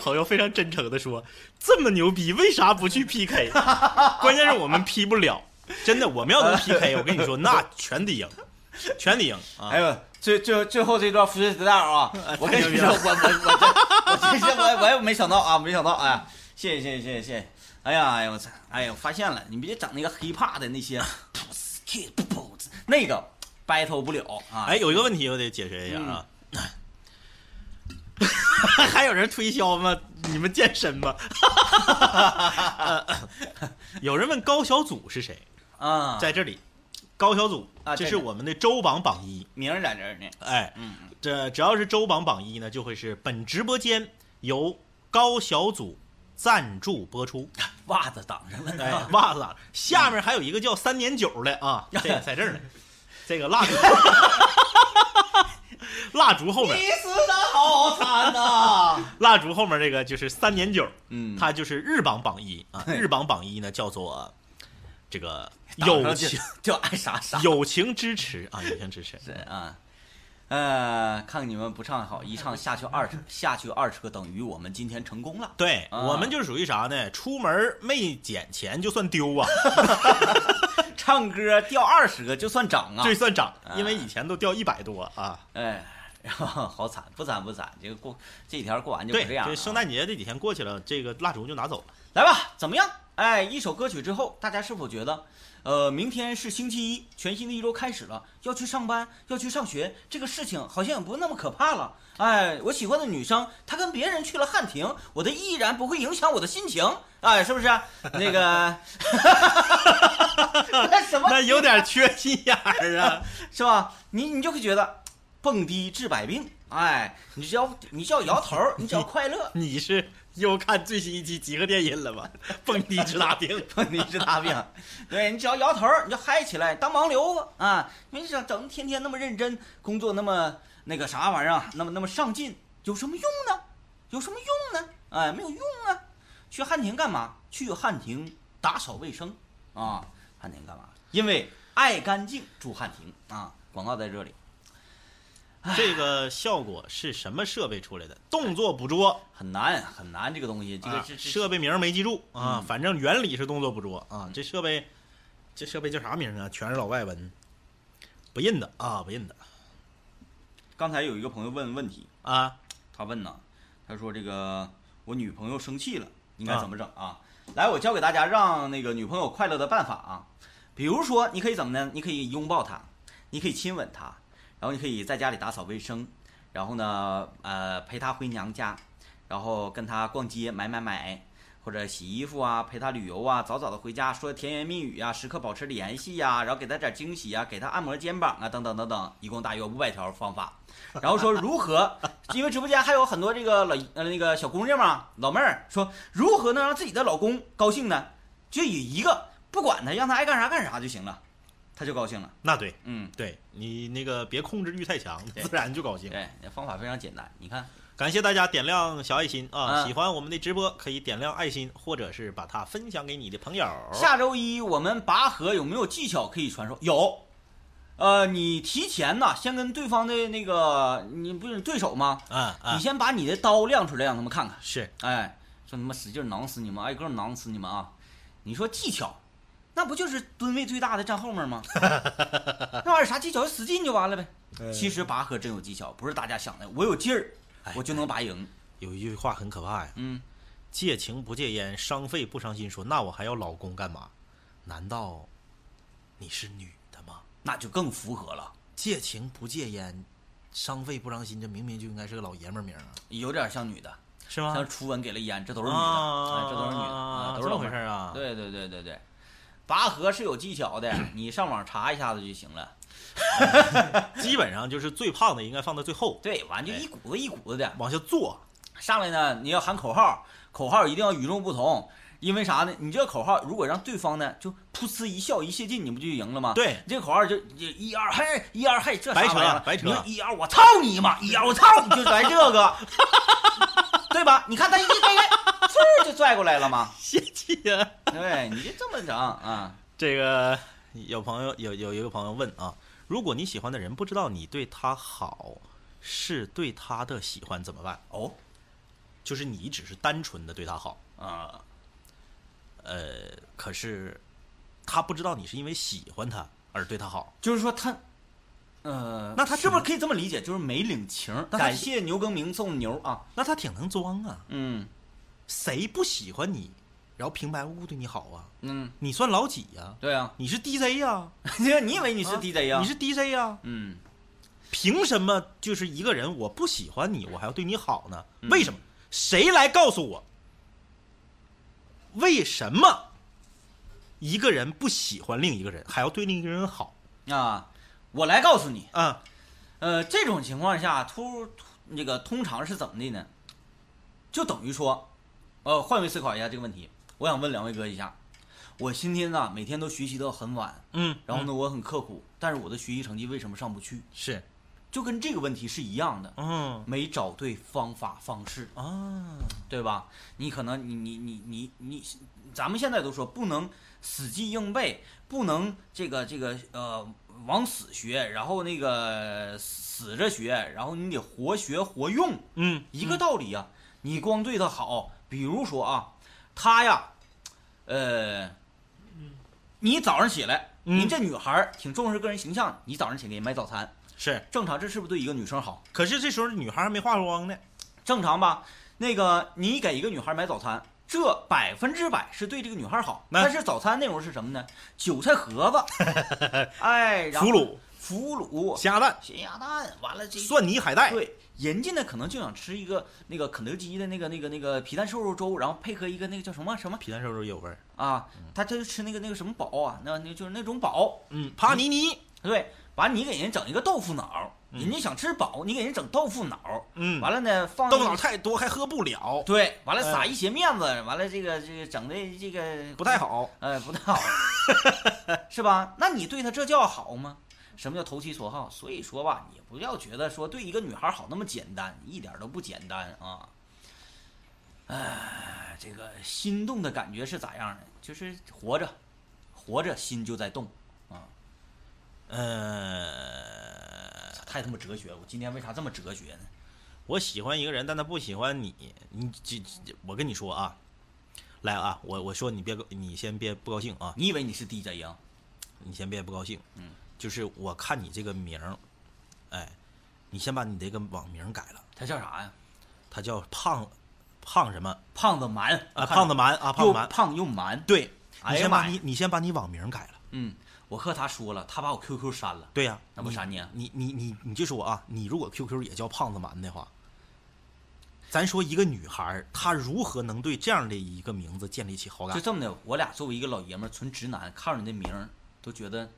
朋友非常真诚的说：“这么牛逼，为啥不去 PK？” 关键是我们 P 不了，真的，我们要能 PK，我跟你说，那全得赢，全得赢啊！哎呦，最最最后这段 freestyle 啊，我跟太牛逼了你说，我我我我真是我我也没想到啊，没想到，哎呀，谢谢谢谢谢谢谢谢，哎呀哎呀我操，哎呀我发现了，你别整那个 hiphop 的那些，那个 battle 不了啊，哎，有一个问题我得解决一下啊。还有人推销吗？你们健身吗？有人问高小祖是谁？啊，在这里，高小祖啊这是我们的周榜榜一。名儿在这儿呢，哎，嗯，这只要是周榜榜一呢，就会是本直播间由高小祖赞助播出。袜子挡上了哎，，袜子啊，下面还有一个叫三年九的啊，这个在这儿呢，这个蜡烛，蜡烛后面，你死的好惨呐，蜡烛后面这个就是三年九，嗯，它就是日榜榜一啊，日榜榜一呢叫做这个 友情就爱啥啥，友情支持啊，友情支持。是啊，呃，看你们不唱好，一唱下去二车，下去二车等于我们今天成功了。对、啊我们就属于啥呢？出门没捡钱就算丢啊，唱歌掉二十个就算涨啊！这算涨，啊因为以前都掉一百多啊。哎，然后好惨，不惨不惨，这个过这几天过完就对，不这样了啊。这圣诞节这几天过去了，这个蜡烛就拿走了。来吧，怎么样？哎，一首歌曲之后，大家是否觉得，呃，明天是星期一，全新的一周开始了，要去上班，要去上学，这个事情好像也不那么可怕了。哎，我喜欢的女生，她跟别人去了汉庭，我的依然不会影响我的心情。哎，是不是？那个 那什么那有点缺心眼儿啊。是吧？你你就会觉得蹦迪治百病。哎，你只要你只要摇头，你只要快乐，你是又看最新一期《极客电音》了吧？蹦迪治大病。蹦迪治大病。对你只要摇头，你就嗨起来，当盲流子啊！你想整天天那么认真工作，那么那个啥玩意儿啊，那么那么上进，有什么用呢？有什么用呢？哎，没有用啊！去汉庭干嘛？去汉庭打扫卫生啊！汉庭干嘛？因为爱干净住汉庭啊！广告在这里。这个效果是什么设备出来的？动作捕捉，很难很难，这个东西，这个设备名没记住啊嗯，反正原理是动作捕捉啊。这设备，这设备叫啥名啊？全是老外文，不认得啊，不认得刚才有一个朋友问问题，啊。他问呢，他说这个我女朋友生气了，应该啊怎么整啊？来，我教给大家让那个女朋友快乐的办法啊。比如说，你可以怎么呢？你可以拥抱她，你可以亲吻她，然后你可以在家里打扫卫生，然后呢，呃，陪她回娘家，然后跟她逛街买买买，或者洗衣服啊，陪她旅游啊，早早的回家，说甜言蜜语啊，时刻保持联系呀、然后给她点惊喜啊，给她按摩肩膀啊，等等等等，一共大约五百条方法。然后说如何，因为直播间还有很多这个老呃那个小姑娘嘛，老妹儿说如何能让自己的老公高兴呢？就以一个不管他，让他爱干啥干啥就行了，他就高兴了。那对，嗯，对你那个别控制欲太强，自然就高兴。对，方法非常简单，你看，感谢大家点亮小爱心啊！嗯喜欢我们的直播可以点亮爱心，或者是把它分享给你的朋友。下周一我们拔河有没有技巧可以传授？有。呃，你提前呢，先跟对方的那个，你不是对手吗？啊啊你，先把你的刀亮出来，让他们看看。是哎，说他妈使劲囊死你们，挨个囊死你们啊！你说技巧，那不就是吨位最大的站后面吗？那玩意儿啥技巧？就使劲就完了呗。其实拔河真有技巧，不是大家想的，我有劲儿，哎我就能拔赢。有一句话很可怕呀，嗯，戒情不戒烟，伤肺不伤心。说那我还要老公干嘛？难道你是女的吗？那就更符合了，戒情不戒烟，伤肺不伤心，这明明就应该是个老爷们儿名儿啊，有点像女的，是吗？像初吻给了烟，这都是女的，啊哎，这都是女的啊，都是这么老。回事儿啊？对对对对对，拔河是有技巧的，你上网查一下子就行了。基本上就是最胖的应该放到最后，对，完就一股子一股子的，往下坐。上来呢，你要喊口号，口号一定要与众不同，因为啥呢？你这个口号如果让对方呢就噗呲一笑一泄劲，你不就赢了吗？，对，你这个口号就就一二嘿，一二嘿，这啥白扯玩意儿白扯你说一二我操你妈，一二我操你就来这个，对吧？你看他一 嗖就拽过来了嘛。泄气呀。对，你就这么整啊？这个有朋友有有一个朋友问啊，如果你喜欢的人不知道你对他好是对他的喜欢怎么办？哦，就是你只是单纯的对他好，啊，呃，可是他不知道你是因为喜欢他而对他好。就是说他，呃，那他是不是可以这么理解？就是没领情。感谢牛耕明送牛啊，那他挺能装啊，嗯谁不喜欢你，然后平白无故对你好啊？嗯，你算老几呀、对啊，你是 DJ 呀、你以为你是啊 DJ 呀？你是 DJ 呀、嗯，凭什么就是一个人我不喜欢你，我还要对你好呢？嗯为什么？谁来告诉我？为什么一个人不喜欢另一个人，还要对另一个人好啊，我来告诉你，啊？呃，这种情况下，突突那个通常是怎么的呢？就等于说，呃，换位思考一下这个问题，我想问两位哥一下，我今天呢每天都学习到很晚，嗯，然后呢我很刻苦，但是我的学习成绩为什么上不去？是，就跟这个问题是一样的，嗯没找对方法方式，啊，对吧？你可能你你你你你，咱们现在都说不能死记硬背，不能这个这个呃往死学，然后那个死着学，然后你得活学活用，嗯，一个道理呀、你光对他好，比如说啊，他呀，呃，你早上起来，嗯您这女孩儿挺重视个人形象，你早上起来给人买早餐，是。正常，这是不是对一个女生好？可是这时候女孩还没化妆呢，正常吧？那个你给一个女孩买早餐，这百分之百是对这个女孩好。那但是早餐内容是什么呢？韭菜盒子，哎，然后腐乳、腐乳、咸鸭蛋、咸鸭蛋，完了这蒜泥海带，对，人家呢可能就想吃一个那个肯德基的那个那个那个皮蛋瘦肉粥，然后配合一个那个叫什么什么皮蛋瘦肉也有味儿。啊，他他就吃那个那个什么宝啊，那那就是那种宝，嗯，帕尼尼，对，完你给人整一个豆腐脑，人家想吃饱，你给人整豆腐脑，嗯，完了呢放豆腐脑太多还喝不了，对，完了撒哎一些面子，完了这个这个整的这个不太，好。呃，不太好，是吧？那你对他这叫好吗？什么叫投其所好？所以说吧，你不要觉得说对一个女孩好那么简单，一点都不简单啊。哎，这个心动的感觉是咋样的？就是活着，活着心就在动啊，呃，太他妈哲学了！我今天为啥这么哲学呢？我喜欢一个人，但他不喜欢你，你这这我跟你说啊，来啊，我我说你别你先别不高兴啊，你以为你是 DJ 呀？你先别不高兴，嗯，就是我看你这个名儿，哎，你先把你这个网名改了，他叫啥呀？他叫胖胖什么胖子蛮啊？胖子蛮啊，胖又子蛮，胖又蛮。对，你先把你你先把你网名改了，嗯，我和他说了，他把我 QQ 删了。对呀、那不删你啊你你你你就说啊，你如果 QQ 也叫胖子蛮的话，咱说一个女孩她如何能对这样的一个名字建立起好感？就这么的，我俩作为一个老爷们儿，纯直男，看着你的名儿都觉得，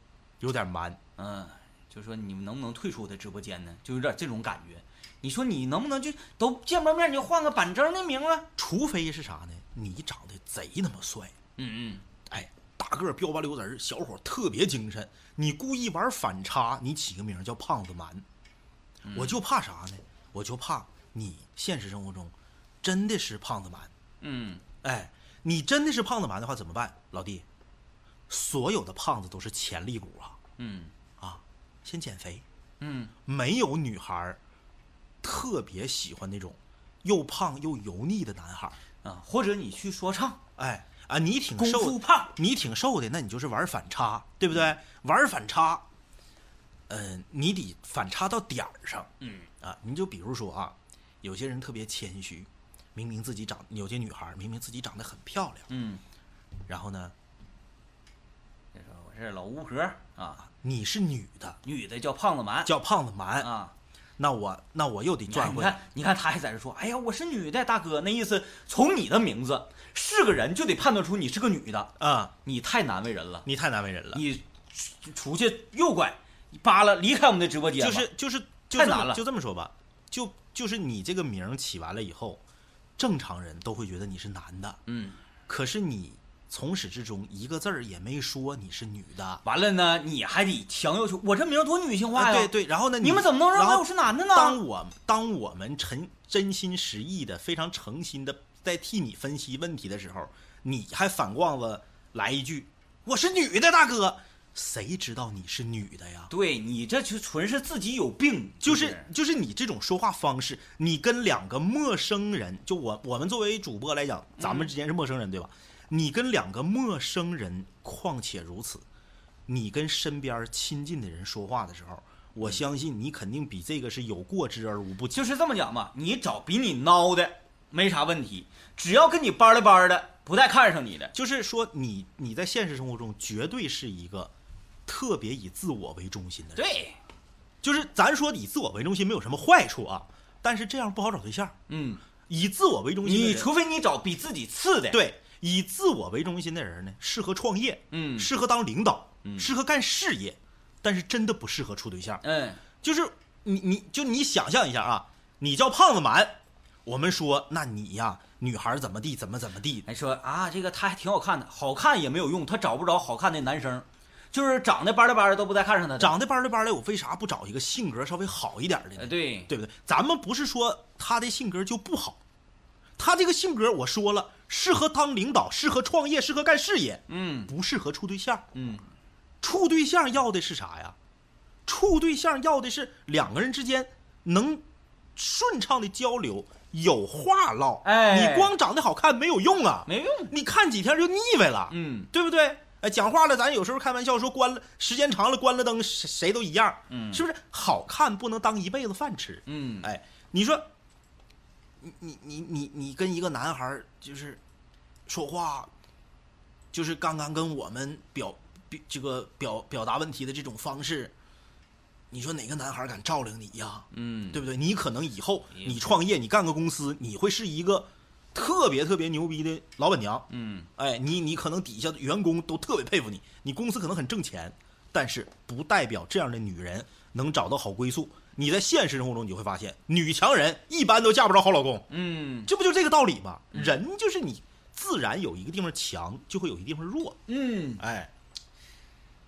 有点蛮，嗯，就说你们能不能退出我的直播间呢？就有点这种感觉。你说你能不能就都见不着面，你就换个板正的名儿啊？除非是啥呢？你长得贼他妈帅，嗯嗯，哎，大个儿彪八溜子儿，小伙特别精神，你故意玩反差，你起个名叫胖子蛮，我就怕啥呢？我就怕你现实生活中真的是胖子蛮。嗯，哎，你真的是胖子蛮的话怎么办，老弟？所有的胖子都是潜力股啊嗯啊！先减肥，嗯没有女孩儿特别喜欢那种又胖又油腻的男孩儿。啊，或者你去说唱，哎啊，你挺瘦胖，你挺瘦的，那你就是玩反差，对不对？玩反差，嗯、你得反差到点儿上嗯啊。你就比如说啊，有些人特别谦虚，明明自己长，有些女孩儿明明自己长得很漂亮，嗯，然后呢，是老巫婆啊，你是女的，女的叫胖子蛮叫胖子蛮，啊。那我那我又得转回来。你看，你看他还在这说，哎呀，我是女的，大哥，那意思从你的名字是个人就得判断出你是个女的，啊、你太难为人了。你太难为人了，你出出去右拐，扒拉离开我们的直播间，就是就是就太难了就这么说吧，就就是你这个名起完了以后，正常人都会觉得你是男的，嗯，可是你从始至终一个字儿也没说你是女的。完了呢，你还得强要求我这名儿多女性化呀？啊对对，然后呢，你们怎么能认为我是男的呢？当我当我们诚真心实意的、非常诚心的在替你分析问题的时候，你还反光子来一句：“我是女的，大哥。”谁知道你是女的呀？对你这就纯是自己有病，就是是就是你这种说话方式，你跟两个陌生人，就我我们作为主播来讲，咱们之间是陌生人，对吧？你跟两个陌生人，况且如此，你跟身边亲近的人说话的时候，我相信你肯定比这个是有过之而无不及。就是这么讲嘛，你找比你孬的没啥问题，只要跟你班儿的班儿的，不带看上你的。就是说你你在现实生活中绝对是一个特别以自我为中心的人。对，就是咱说以自我为中心没有什么坏处啊，但是这样不好找对象。嗯，以自我为中心，你除非你找比自己次的。，对以自我为中心的人呢，适合创业，嗯适合当领导，嗯适合干事业，但是真的不适合处对象。嗯，就是你你就你想象一下啊，你叫胖子蛮，我们说那你呀，女孩怎么地怎么怎么地，还说啊，这个她还挺好看的，好看也没有用，她找不着好看的男生，就是长得巴拉巴拉都不带看上他的。长得巴拉巴拉，我为啥不找一个性格稍微好一点的呢？呃，对，对不对？咱们不是说他的性格就不好，他这个性格我说了，适合当领导，适合创业，适合干事业，嗯不适合处对象。嗯，处对象要的是啥呀？处对象要的是两个人之间能顺畅的交流，有话唠。哎你光长得好看没有用啊，没用。你看几天就腻歪了，嗯对不对？哎，讲话了，咱有时候开玩笑说关了，时间长了关了灯，谁谁都一样，嗯是不是？好看不能当一辈子饭吃，嗯，哎，你说，你你你你你跟一个男孩儿就是说话，就是刚刚跟我们表表这个表表达问题的这种方式，你说哪个男孩敢照领你呀？嗯，对不对？你可能以后你创业，你干个公司，你会是一个特别特别牛逼的老板娘，嗯，哎，你你可能底下的员工都特别佩服你，你公司可能很挣钱，但是不代表这样的女人能找到好归宿。你在现实生活中你就会发现，女强人一般都嫁不着好老公，嗯这不就这个道理吗？人就是你自然有一个地方强，就会有一个地方弱。嗯，哎，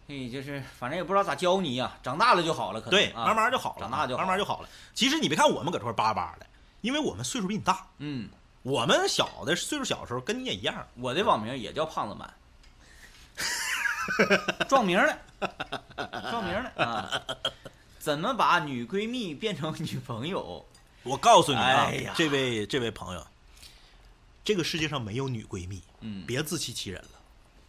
哎，就是反正也不知道咋教你呀，长大了就好了，可能对，啊慢慢就好了，长大就慢慢就好了。其实你别看我们搁这块儿巴巴的，因为我们岁数比你大，嗯，我们小的岁数小时候跟你也一样。我的网名也叫胖子满，撞名了，撞名！怎么把女闺蜜变成女朋友？我告诉你啊，哎呀。这位这位朋友，这个世界上没有女闺蜜，嗯。别自欺欺人了。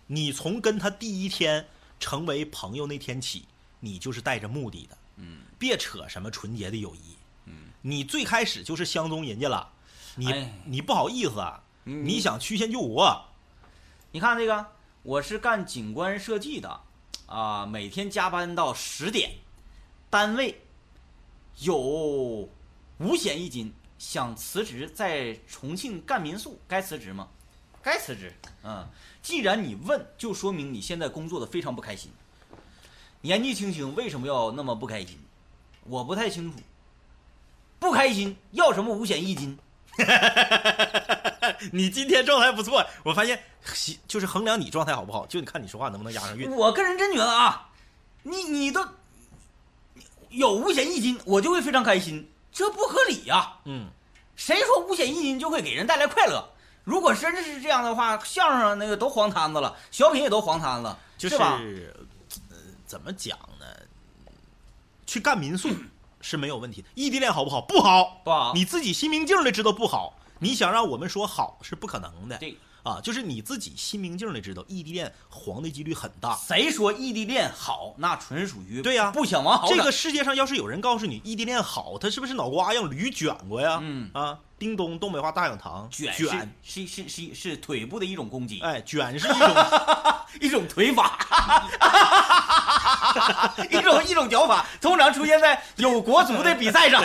你从跟她第一天成为朋友那天起，你就是带着目的的，嗯，别扯什么纯洁的友谊，嗯，你最开始就是相中人家了，你、哎。你不好意思啊，嗯。你想曲线救国，你看这个，我是干景观设计的，啊，每天加班到十点，单位有五险一金，想辞职在重庆干民宿，该辞职吗？该辞职。嗯，既然你问，就说明你现在工作的非常不开心。年纪轻轻为什么要那么不开心？我不太清楚。不开心要什么五险一金？你今天状态不错，我发现就是衡量你状态好不好，就你看你说话能不能压上韵。我个人真觉得啊，你你都有五险一金，我就会非常开心，这不合理呀、嗯，谁说五险一金就会给人带来快乐？如果真的是这样的话，相声那个都黄摊子了，小品也都黄摊子，就是吧？呃，怎么讲呢？去干民宿 是没有问题的，异地恋好不好？不好，不好你自己心明镜的知道不好，你想让我们说好是不可能的。对，啊，就是你自己心明镜的知道，异地恋黄的几率很大。谁说异地恋好？那纯属于对呀不想往好整这个世界上要是有人告诉你异地恋好，他是不是脑瓜让驴卷过呀？嗯啊，叮咚，东北话大讲堂，卷卷，是是是是是腿部的一种攻击，哎，卷是一种 一种腿法，一种一种脚法，通常出现在有国足的比赛上。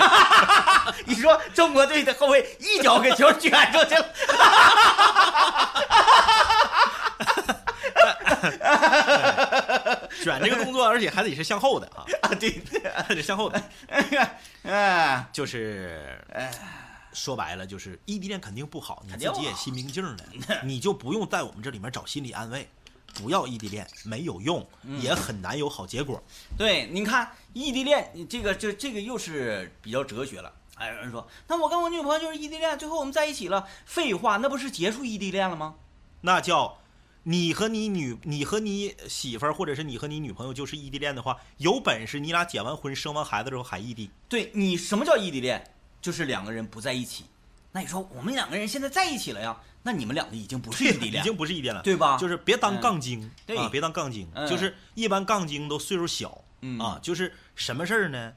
你说中国队的后卫一脚给球卷出去了，卷这个动作，而且还得是向后的啊，啊，对，还得向后的。哎，就是，说白了就是异地恋肯定不好，你自己也心明镜的，你就不用在我们这里面找心理安慰，不要异地恋，没有用，嗯也很难有好结果。对，你看异地恋，你这个这这个又是比较哲学了。哎，有人说，那我跟我女朋友就是异地恋，最后我们在一起了。废话，那不是结束异地恋了吗？那叫你和你女，你和你媳妇儿，或者是你和你女朋友就是异地恋的话，有本事你俩结完婚生完孩子之后还异地，对你什么叫异地恋？就是两个人不在一起。那你说我们两个人现在在一起了呀？那你们两个已经不是异地 已，经不是异地了，对吧？就是别当嗯杠精、对啊，别当杠精，嗯就是一般杠精都岁数小、嗯啊，就是什么事儿呢？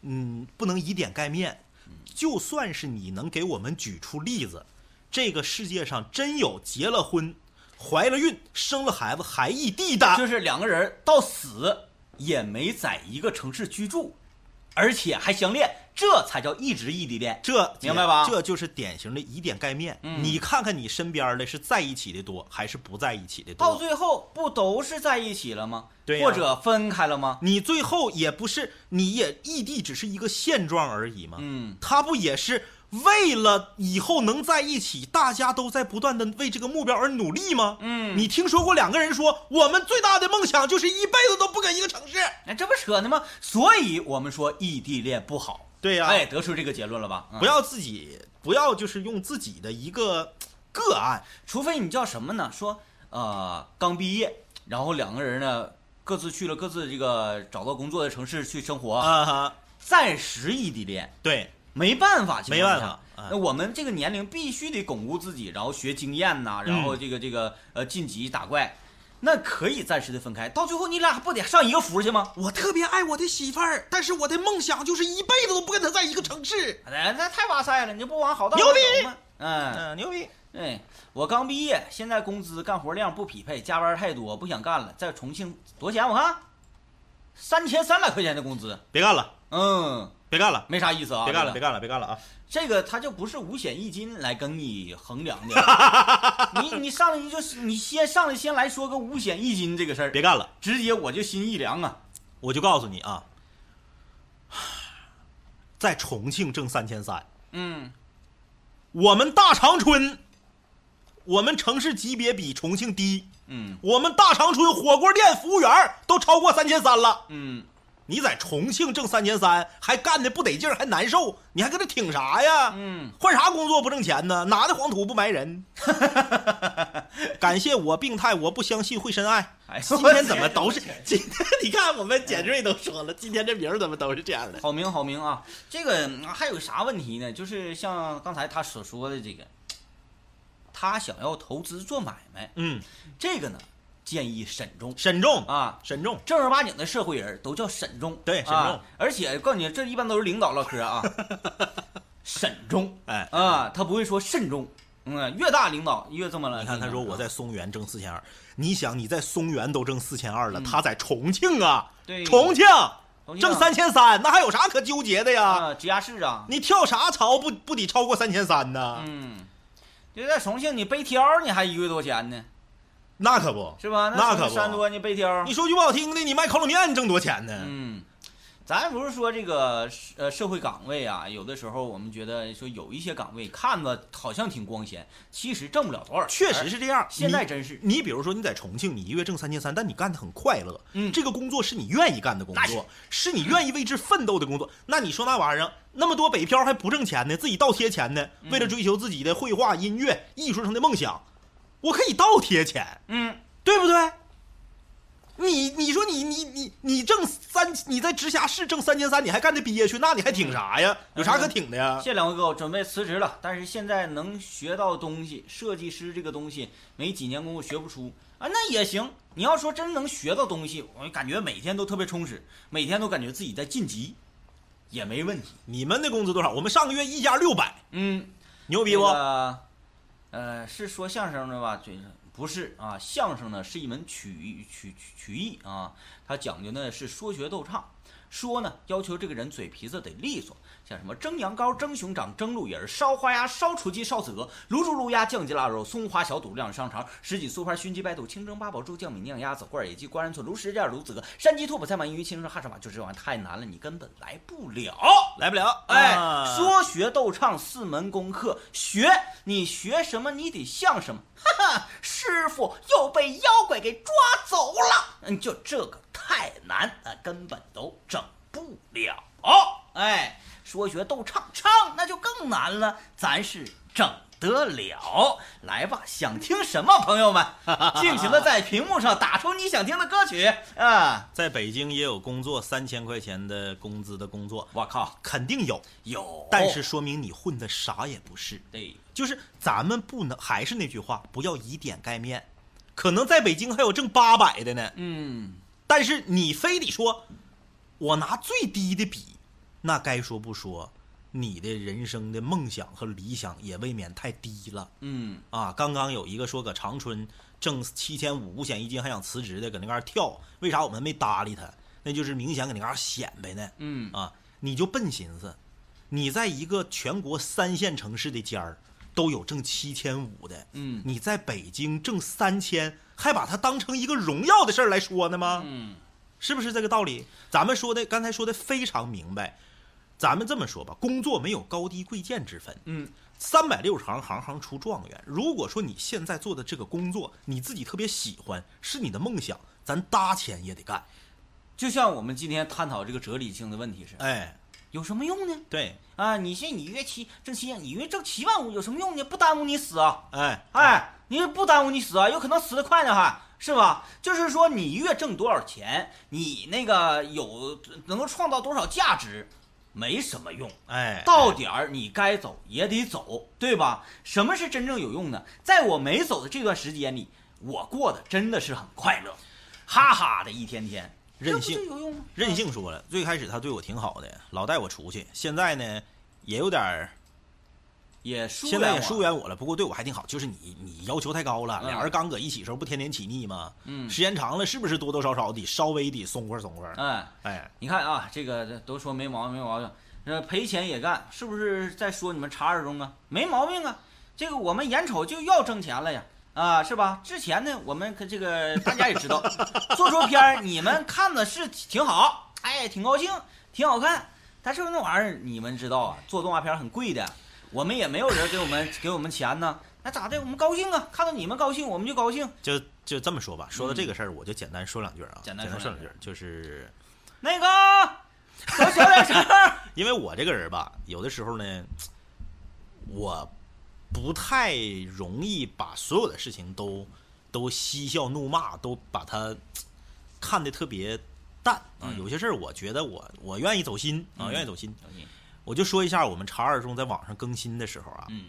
嗯，不能以点盖面。嗯就算是你能给我们举出例子，这个世界上真有结了婚、怀了孕、生了孩子还异地的，就是两个人到死也没在一个城市居住，而且还相恋，这才叫一直异地恋。这明白吧这就是典型的以点盖面。嗯你看看你身边的是在一起的多，还是不在一起的多？到最后不都是在一起了吗？对呀或者分开了吗？你最后也不是，你也异地只是一个现状而已吗？嗯，他不也是为了以后能在一起，大家都在不断的为这个目标而努力吗？嗯你听说过两个人说，我们最大的梦想就是一辈子都不跟一个城市？哎，这不扯呢吗？所以我们说异地恋不好。对呀、哎，得出这个结论了吧？嗯。不要自己，不要就是用自己的一个个案，除非你叫什么呢？说呃刚毕业，然后两个人呢各自去了各自这个找到工作的城市去生活，暂时异地恋，对，没办法，没办法。啊那我们这个年龄必须得巩固自己，然后学经验呐、然后这个这个呃晋级打怪，那可以暂时的分开，到最后你俩不得上一个服去吗？我特别爱我的媳妇儿，但是我的梦想就是一辈子都不跟她在一个城市。哎，那太哇塞了，你就不往好道牛逼走吗？嗯，嗯，牛逼！哎，我刚毕业，现在工资干活量不匹配，加班太多，不想干了。在重庆多少钱？我看三千三百块钱的工资，别干了，嗯，别干了，没啥意思啊。别干了，别。干了，别干了啊！这个他就不是五险一金来跟你衡量的。你你上来你就是你先上来先来说个五险一金这个事儿，别干了，直接我就心一凉啊。我就告诉你啊，在重庆挣三千三，嗯，我们大长春，我们城市级别比重庆低，嗯我们大长春火锅店服务员都超过三千三了。嗯，你在重庆挣三千三，还干的不得劲儿，还难受，你还搁这挺啥呀？嗯，换啥工作不挣钱呢？哪的黄土不埋人？感谢我病态，我不相信会深爱。哎今天怎么都是今天？你看我们简瑞都说了，今天这名儿怎么都是这样的？好名好名啊！这个嗯还有啥问题呢？就是像刚才他所说的这个，他想要投资做买卖，嗯，这个呢建议慎重慎重，啊。慎重。正儿八经的社会人都叫慎重，对慎重啊而且告诉你，这一般都是领导唠嗑啊，慎重哎，啊，他不会说慎重。嗯，越大领导越这么了。你看他说我在啊松原挣四千二，你想你在松原都挣四千二了，他在重庆啊，嗯对。重庆。挣三千三，那还有啥可纠结的呀？啊，直辖市啊，你跳啥槽不不得超过三千三呢？嗯，就在重庆，你背挑你还一个月多钱呢？那可不，是吧？那可不你背挑，你说句不好听的，你卖烤冷面你挣多钱呢？嗯，咱不是说这个呃社会岗位啊，有的时候我们觉得说有一些岗位看着好像挺光鲜，其实挣不了多少。确实是这样。现在真是你比如说你在重庆，你一个月挣三千三，但你干的很快乐，嗯这个工作是你愿意干的工作，是你愿意为之奋斗的工作。那你说那玩意儿，那么多北漂还不挣钱呢，自己倒贴钱呢？嗯为了追求自己的绘画、音乐、艺术上的梦想，我可以倒贴钱，嗯，对不对？你你说你你你你挣三，你在直辖市挣三千三，你还干的憋屈，那你还挺啥呀？有啥可挺的呀谢？谢两位哥，我准备辞职了，但是现在能学到东西，设计师这个东西没几年功夫学不出啊，那也行。你要说真能学到东西，我感觉每天都特别充实，每天都感觉自己在晋级，也没问题。你们的工资多少？我们上个月一家六百，嗯，牛逼不？这个呃，是说相声的吧？嘴上不是啊，相声呢是一门曲曲曲曲艺啊，它讲究呢是说学逗唱。说呢，要求这个人嘴皮子得利索，像什么蒸羊羔、蒸熊掌、蒸鹿尾儿、烧花鸭、烧雏鸡、烧子鹅、卤猪、卤鸭、酱鸡、腊肉、松花小肚、晾香肠、什锦酥盘、熏鸡白肚、清蒸八宝猪、酱米酿鸭子、罐儿野鸡、官人寸、卤什件、卤子鹅、山鸡、兔脯菜满鱼、清蒸汉上马，就这玩意太难了，你根本来不了。来不了。哎，说学逗唱四门功课，学你学什么，你得像什么。哈哈，师傅又被妖怪给抓走了。嗯，就这个太难，啊，根本都整不了。哎，说学逗唱，唱那就更难了，咱是整得了。来吧，想听什么，朋友们，尽情的在屏幕上打出你想听的歌曲啊！在北京也有工作三千块钱的工资的工作，我靠，肯定有，有，但是说明你混的啥也不是。对，就是咱们不能，还是那句话，不要以点盖面。可能在北京还有挣八百的呢，嗯，但是你非得说，我拿最低的比，那该说不说，你的人生的梦想和理想也未免太低了嗯，啊！刚刚有一个说搁长春挣七千五五险一金还想辞职的，搁那嘎儿跳，为啥我们没搭理他？那就是明显搁那嘎儿显摆呢。嗯啊，你就笨寻思，你在一个全国三线城市的尖儿都有挣七千五的，嗯你在北京挣三千，还把它当成一个荣耀的事儿来说呢吗？嗯，是不是这个道理？咱们说的刚才说的非常明白。咱们这么说吧，工作没有高低贵贱之分，嗯，三百六十行，行行出状元。如果说你现在做的这个工作，你自己特别喜欢，是你的梦想，咱搭钱也得干。就像我们今天探讨这个哲理性的问题是，哎，有什么用呢？对，啊，你现在你月七挣七千，你月挣七万五有什么用呢？不耽误你死啊！哎，哎，你不耽误你死啊，有可能死得快呢，还是吧？就是说，你月挣多少钱，你那个有能够创造多少价值，没什么用。哎，到点儿你该走也得走，对吧？什么是真正有用的？在我没走的这段时间里，我过得真的是很快乐，哈哈的一天天，任性有用吗？任性说了，最开始他对我挺好的，老带我出去，现在呢也有点儿，也疏现在也疏远我了。不过对我还挺好，就是你你要求太高了，嗯俩人刚搁一起时候不天天起腻吗？嗯时间长了是不是多多少少得稍微得松快松快？哎，哎，你看啊，这个都说没毛病，没毛病，那，赔钱也干，是不是在说你们查二中啊？没毛病啊，这个我们眼瞅就要挣钱了呀，啊，是吧？之前呢，我们可这个大家也知道，做出片儿你们看的是挺好，哎，挺高兴，挺好看，但是那玩意儿你们知道啊，做动画片很贵的，我们也没有人给我们给我们钱呢，那咋的？我们高兴啊，看到你们高兴，我们就高兴。就就这么说吧。说到这个事儿，我就简单说两句啊，简单说两句就是那个，说小点声。因为我这个人吧，有的时候呢，我不太容易把所有的事情都都嬉笑怒骂，都把它看得特别淡啊。嗯有些事儿，我觉得我我愿意走心啊，嗯愿意走心。我就说一下我们查二中在网上更新的时候啊，嗯，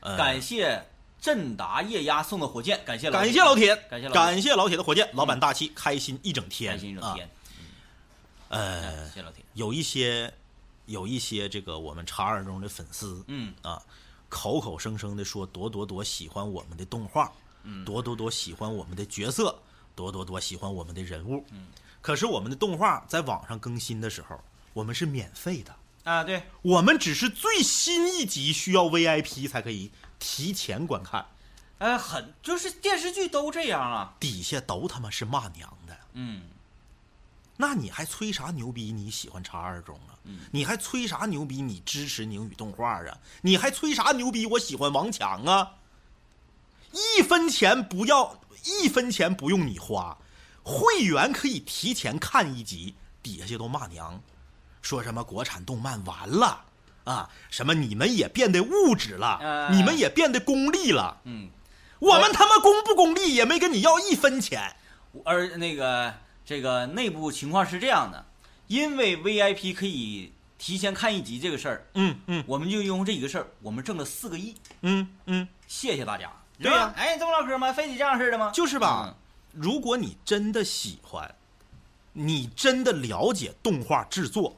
呃，感谢振达液压送的火箭，感谢感谢老铁，感谢老铁感谢老铁的火箭，老板大气，开心一整天，开心一整天。啊。呃谢，谢老铁。有一些有一些这个我们查二中的粉丝，嗯啊，口口声声的说多多多喜欢我们的动画，嗯多多多喜欢我们的角色，多多多喜欢我们的人物。嗯，可是我们的动画在网上更新的时候，我们是免费的，啊，对，我们只是最新一集需要 VIP 才可以提前观看，呃，很就是电视剧都这样啊。底下都他妈是骂娘的。嗯那你还吹啥牛逼？你喜欢查二中啊？嗯你还吹啥牛逼？你支持宁宇动画啊？你还吹啥牛逼？我喜欢王强啊！一分钱不要，一分钱不用你花，会员可以提前看一集，底下都骂娘，说什么国产动漫完了啊，什么你们也变得物质了，呃你们也变得功利了，嗯，我们他妈功不功利也没跟你要一分钱。而那个这个内部情况是这样的，因为 VIP 可以提前看一集这个事儿，嗯嗯我们就因为这一个事儿，我们挣了四个亿，嗯嗯，谢谢大家。对呀吧哎，这么唠嗑吗？非得这样式的吗？就是吧。嗯如果你真的喜欢，你真的了解动画制作，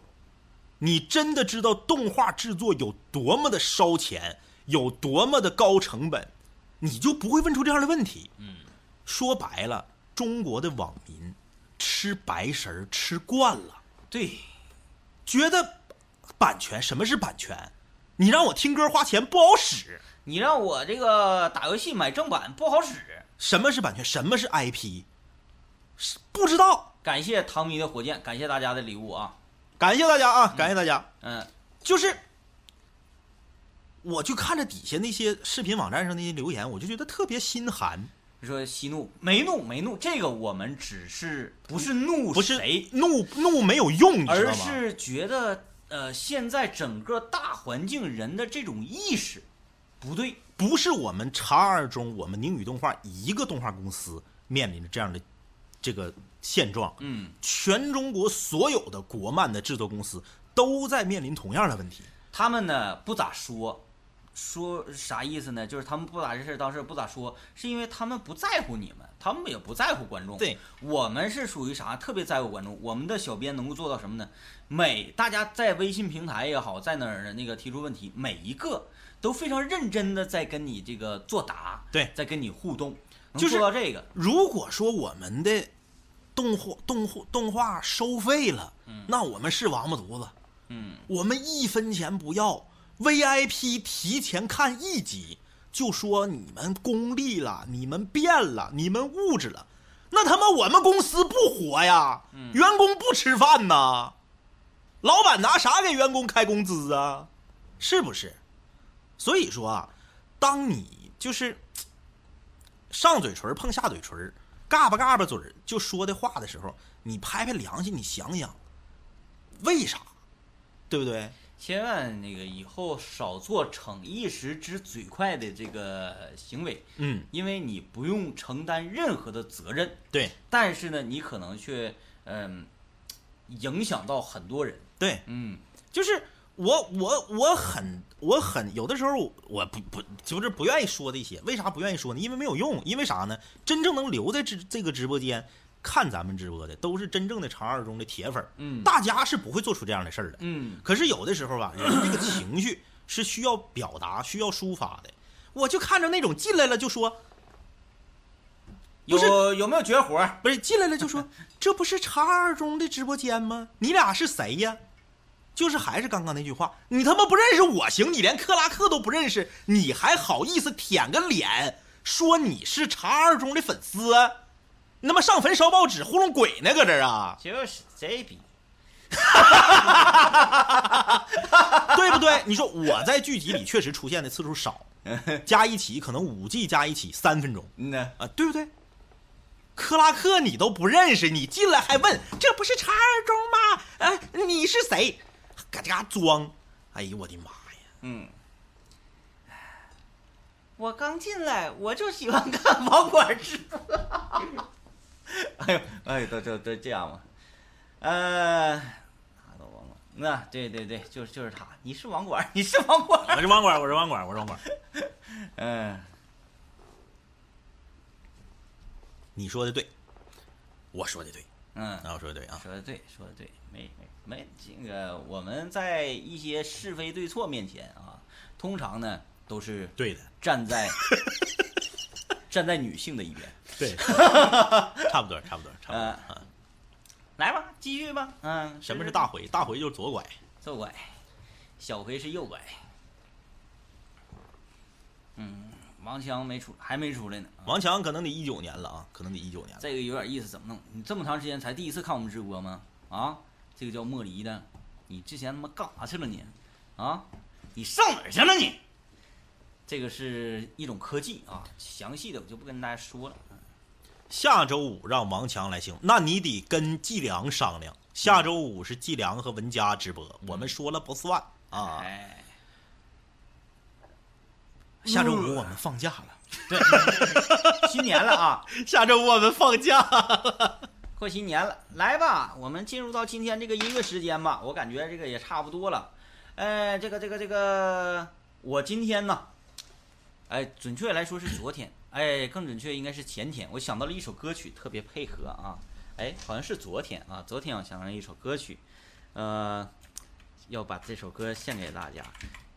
你真的知道动画制作有多么的烧钱，有多么的高成本，你就不会问出这样的问题。嗯，说白了，中国的网民吃白食儿吃惯了，对，觉得版权什么是版权？你让我听歌花钱不好使。你让我这个打游戏买正版不好使。什么是版权？什么是 IP？是不知道。感谢唐迷的火箭，感谢大家的礼物啊。感谢大家啊！感谢大家。嗯，就是，我就看着底下那些视频网站上那些留言，我就觉得特别心寒。你说息怒没怒没怒，这个我们只是不是怒不是谁，怒怒没有用，而？是觉得呃，现在整个大环境人的这种意识不对，不是我们长二中、我们宁宇动画一个动画公司面临着这样的这个现状，嗯，全中国所有的国漫的制作公司都在面临同样的问题。他们呢不咋说，说啥意思呢？就是他们不咋这事儿当事，不咋说，是因为他们不在乎你们，他们也不在乎观众。对，我们是属于啥？特别在乎观众。我们的小编能够做到什么呢？每大家在微信平台也好，在哪儿的那个提出问题，每一个都非常认真的在跟你这个作答，对在跟你互动，能就是做到这个。如果说我们的动画动画动画收费了，那我们是王八犊子，嗯，我们一分钱不要，VIP 提前看一集就说你们功利了，你们变了，你们物质了，那他妈我们公司不活呀，员工不吃饭呐，老板拿啥给员工开工资啊？是不是？所以说啊，当你就是上嘴唇碰下嘴唇，嘎巴嘎巴嘴儿就说的话的时候，你拍拍良心，你想想，为啥？对不对？千万那个以后少做逞一时之嘴快的这个行为，嗯，因为你不用承担任何的责任，对但是呢，你可能却嗯、影响到很多人。对，嗯，就是我我我很我很有的时候我不不就是不愿意说这些，为啥不愿意说呢？因为没有用，因为啥呢？真正能留在这这个直播间看咱们直播的，都是真正的长二中的铁粉儿，嗯大家是不会做出这样的事儿的。嗯，可是有的时候吧，人这个情绪是需要表达、需要抒发的。我就看着那种进来了就说，不是有有没有绝活？不是进来了就说，这不是长二中的直播间吗？你俩是谁呀？就是还是刚刚那句话，你他妈不认识我行，你连克拉克都不认识，你还好意思舔个脸说你是长二中的粉丝？你他妈上坟烧报纸糊弄鬼呢，搁这儿啊？就是这逼。对不对？你说我在剧集里确实出现的次数少，加一起可能五 G 加一起三分钟嗯呢，啊，对不对？克拉克你都不认识，你进来还问这不是长二中吗？啊，你是谁？嘎嘎装，哎呦我的妈呀！嗯。我刚进来，我就喜欢看网管直播。哎呦，哎，都都都这样嘛？呃，哪都忘了。那对对对，就是就是他，你是网管，你是网管。我是网管，我是网管，我是网管。嗯，你说的对，我说的对，嗯，啊，我说的对啊。说的对，说的对，没没没，这个我们在一些是非对错面前啊，通常呢都是对的，站在站在女性的一边。对，差不多，差不多，差不多。来吧，继续吧。嗯，什么是大回？大回就是左拐。左拐，小回是右拐。嗯，王强没出，还没出来呢。啊王强可能得一九年了啊，可能得一九年了。这个有点意思，怎么弄？你这么长时间才第一次看我们直播吗？啊，这个叫莫离的，你之前他妈干啥去了你？啊，你上哪儿去了你？这个是一种科技啊，详细的我就不跟大家说了。下周五让王强来行，那你得跟季良商量。下周五是季良和文佳直播，我们说了不算啊。哎，下周五我们放假了，对，新年了啊，下周五我们放假。过新年了，来吧，我们进入到今天这个音乐时间吧。我感觉这个也差不多了。呃，这个这个这个，我今天呢，哎，准确来说是昨天，哎，更准确应该是前天。我想到了一首歌曲，特别配合啊，哎，好像是昨天啊，昨天我想到了一首歌曲，呃，要把这首歌献给大家。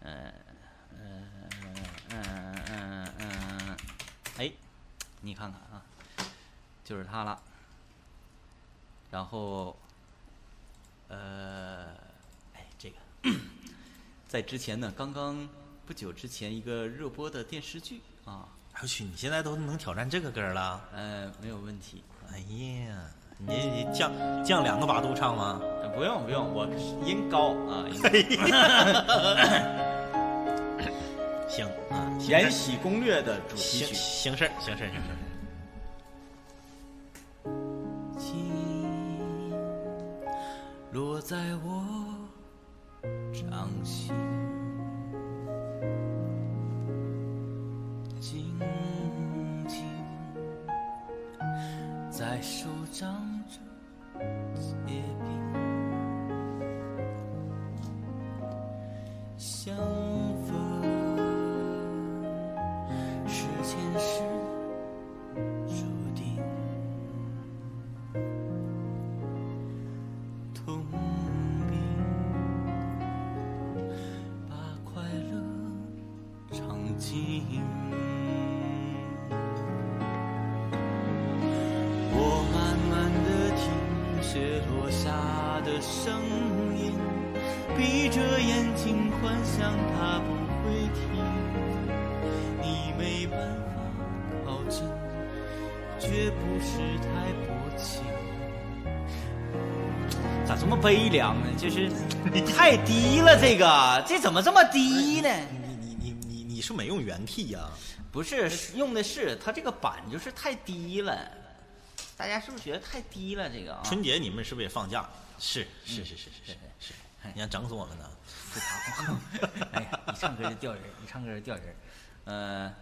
嗯，呃，嗯嗯嗯，哎，你看看啊，就是它了。然后，呃，哎，这个在之前呢，刚刚不久之前一个热播的电视剧啊，我去，你现在都能挑战这个歌了？呃，没有问题，哎呀，你你降降两个八度唱吗？呃不用不用，我音高啊，行啊，《行延禧攻略》的主题行曲。行事儿行事儿行事儿。落在我掌心静静在手掌中结冰消想他不会停。你没办法靠近，绝不是太薄情。咋这么悲凉呢？就是你太低了，这个 这怎么这么低呢？你你你你你是没用原 T 呀、不是用的是它这个板就是太低了，大家是不是觉得太低了？这个，春节你们是不是也放假？是是是是是是是，你想整死我们呢？哎呀，一唱歌就掉人，一唱歌就掉人。呃，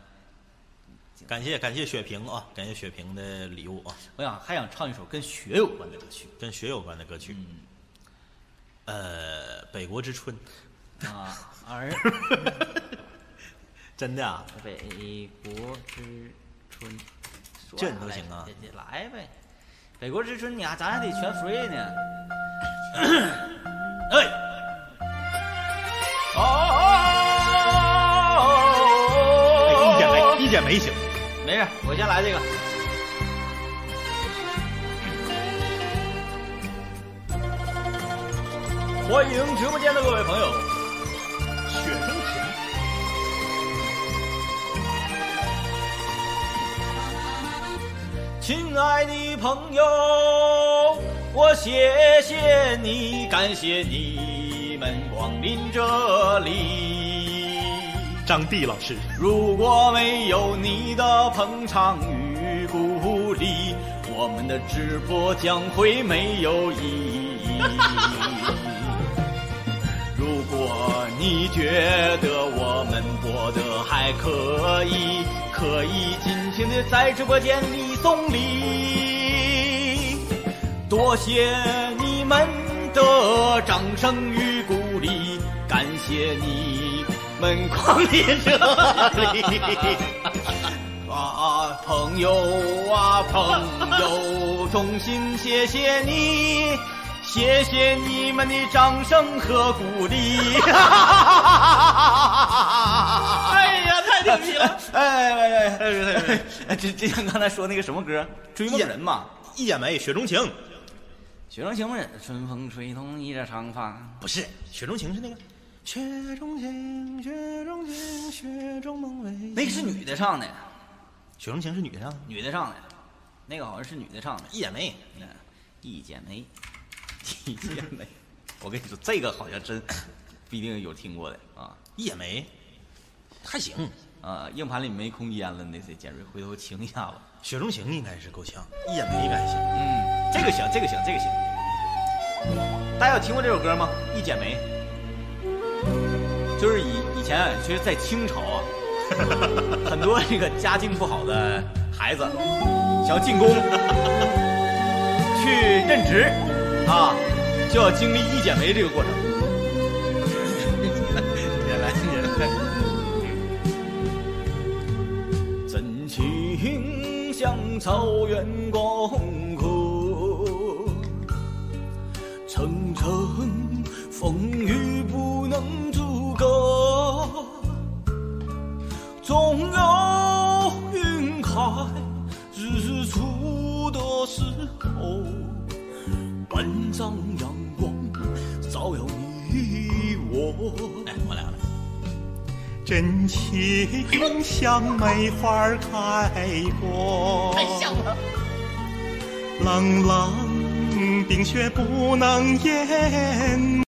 感谢感谢雪萍啊，感谢雪萍的礼物啊，我想还想唱一首跟雪有关的歌曲跟雪有关的歌曲。呃，北国之春，啊，儿 真的啊，北国之春，这你都行啊来呗，北国之春，你还咱还得全 free 呢。哎，哦，一剪梅，一剪梅行。没事，我先来这个。欢迎直播间的各位朋友，雪中情，亲爱的朋友，我谢谢你，感谢你们光临这里。张帝老师，如果没有你的捧场与鼓励，我们的直播将会没有意义。如果你觉得我们播的还可以，可以尽情的在直播间里送礼。多谢你们的掌声与鼓励，感谢你们光临这里。啊，朋友啊，朋友，衷心谢谢你，谢谢你们的掌声和鼓励。哎呀，太牛逼了！哎哎哎哎哎！这这像刚才说那个什么歌，《追梦人》嘛，一剪梅，雪中情，雪中情人，春风吹动你的长发。不是雪中情是那个雪中情，雪中情，雪中梦为那个是女的唱的，雪中情是女的唱的，女的唱的，那个好像是女的唱的。一剪梅，嗯，一剪梅，一剪梅。我跟你说，这个好像真不一定有听过的啊一剪梅还行，啊！硬盘里没空间了，那谁简瑞回头清一下吧。雪中情应该是够呛，一剪梅应该行。嗯，这个行，这个行，这个行。大家有听过这首歌吗？一剪梅，就是以以前，其实，在清朝啊，很多这个家境不好的孩子想要进宫去任职啊，就要经历一剪梅这个过程。草原广阔，层层风雨不能阻隔，总有云开日出的时候，万丈阳光照耀你我。真情像梅花开过，太像了。冷冷冰雪不能淹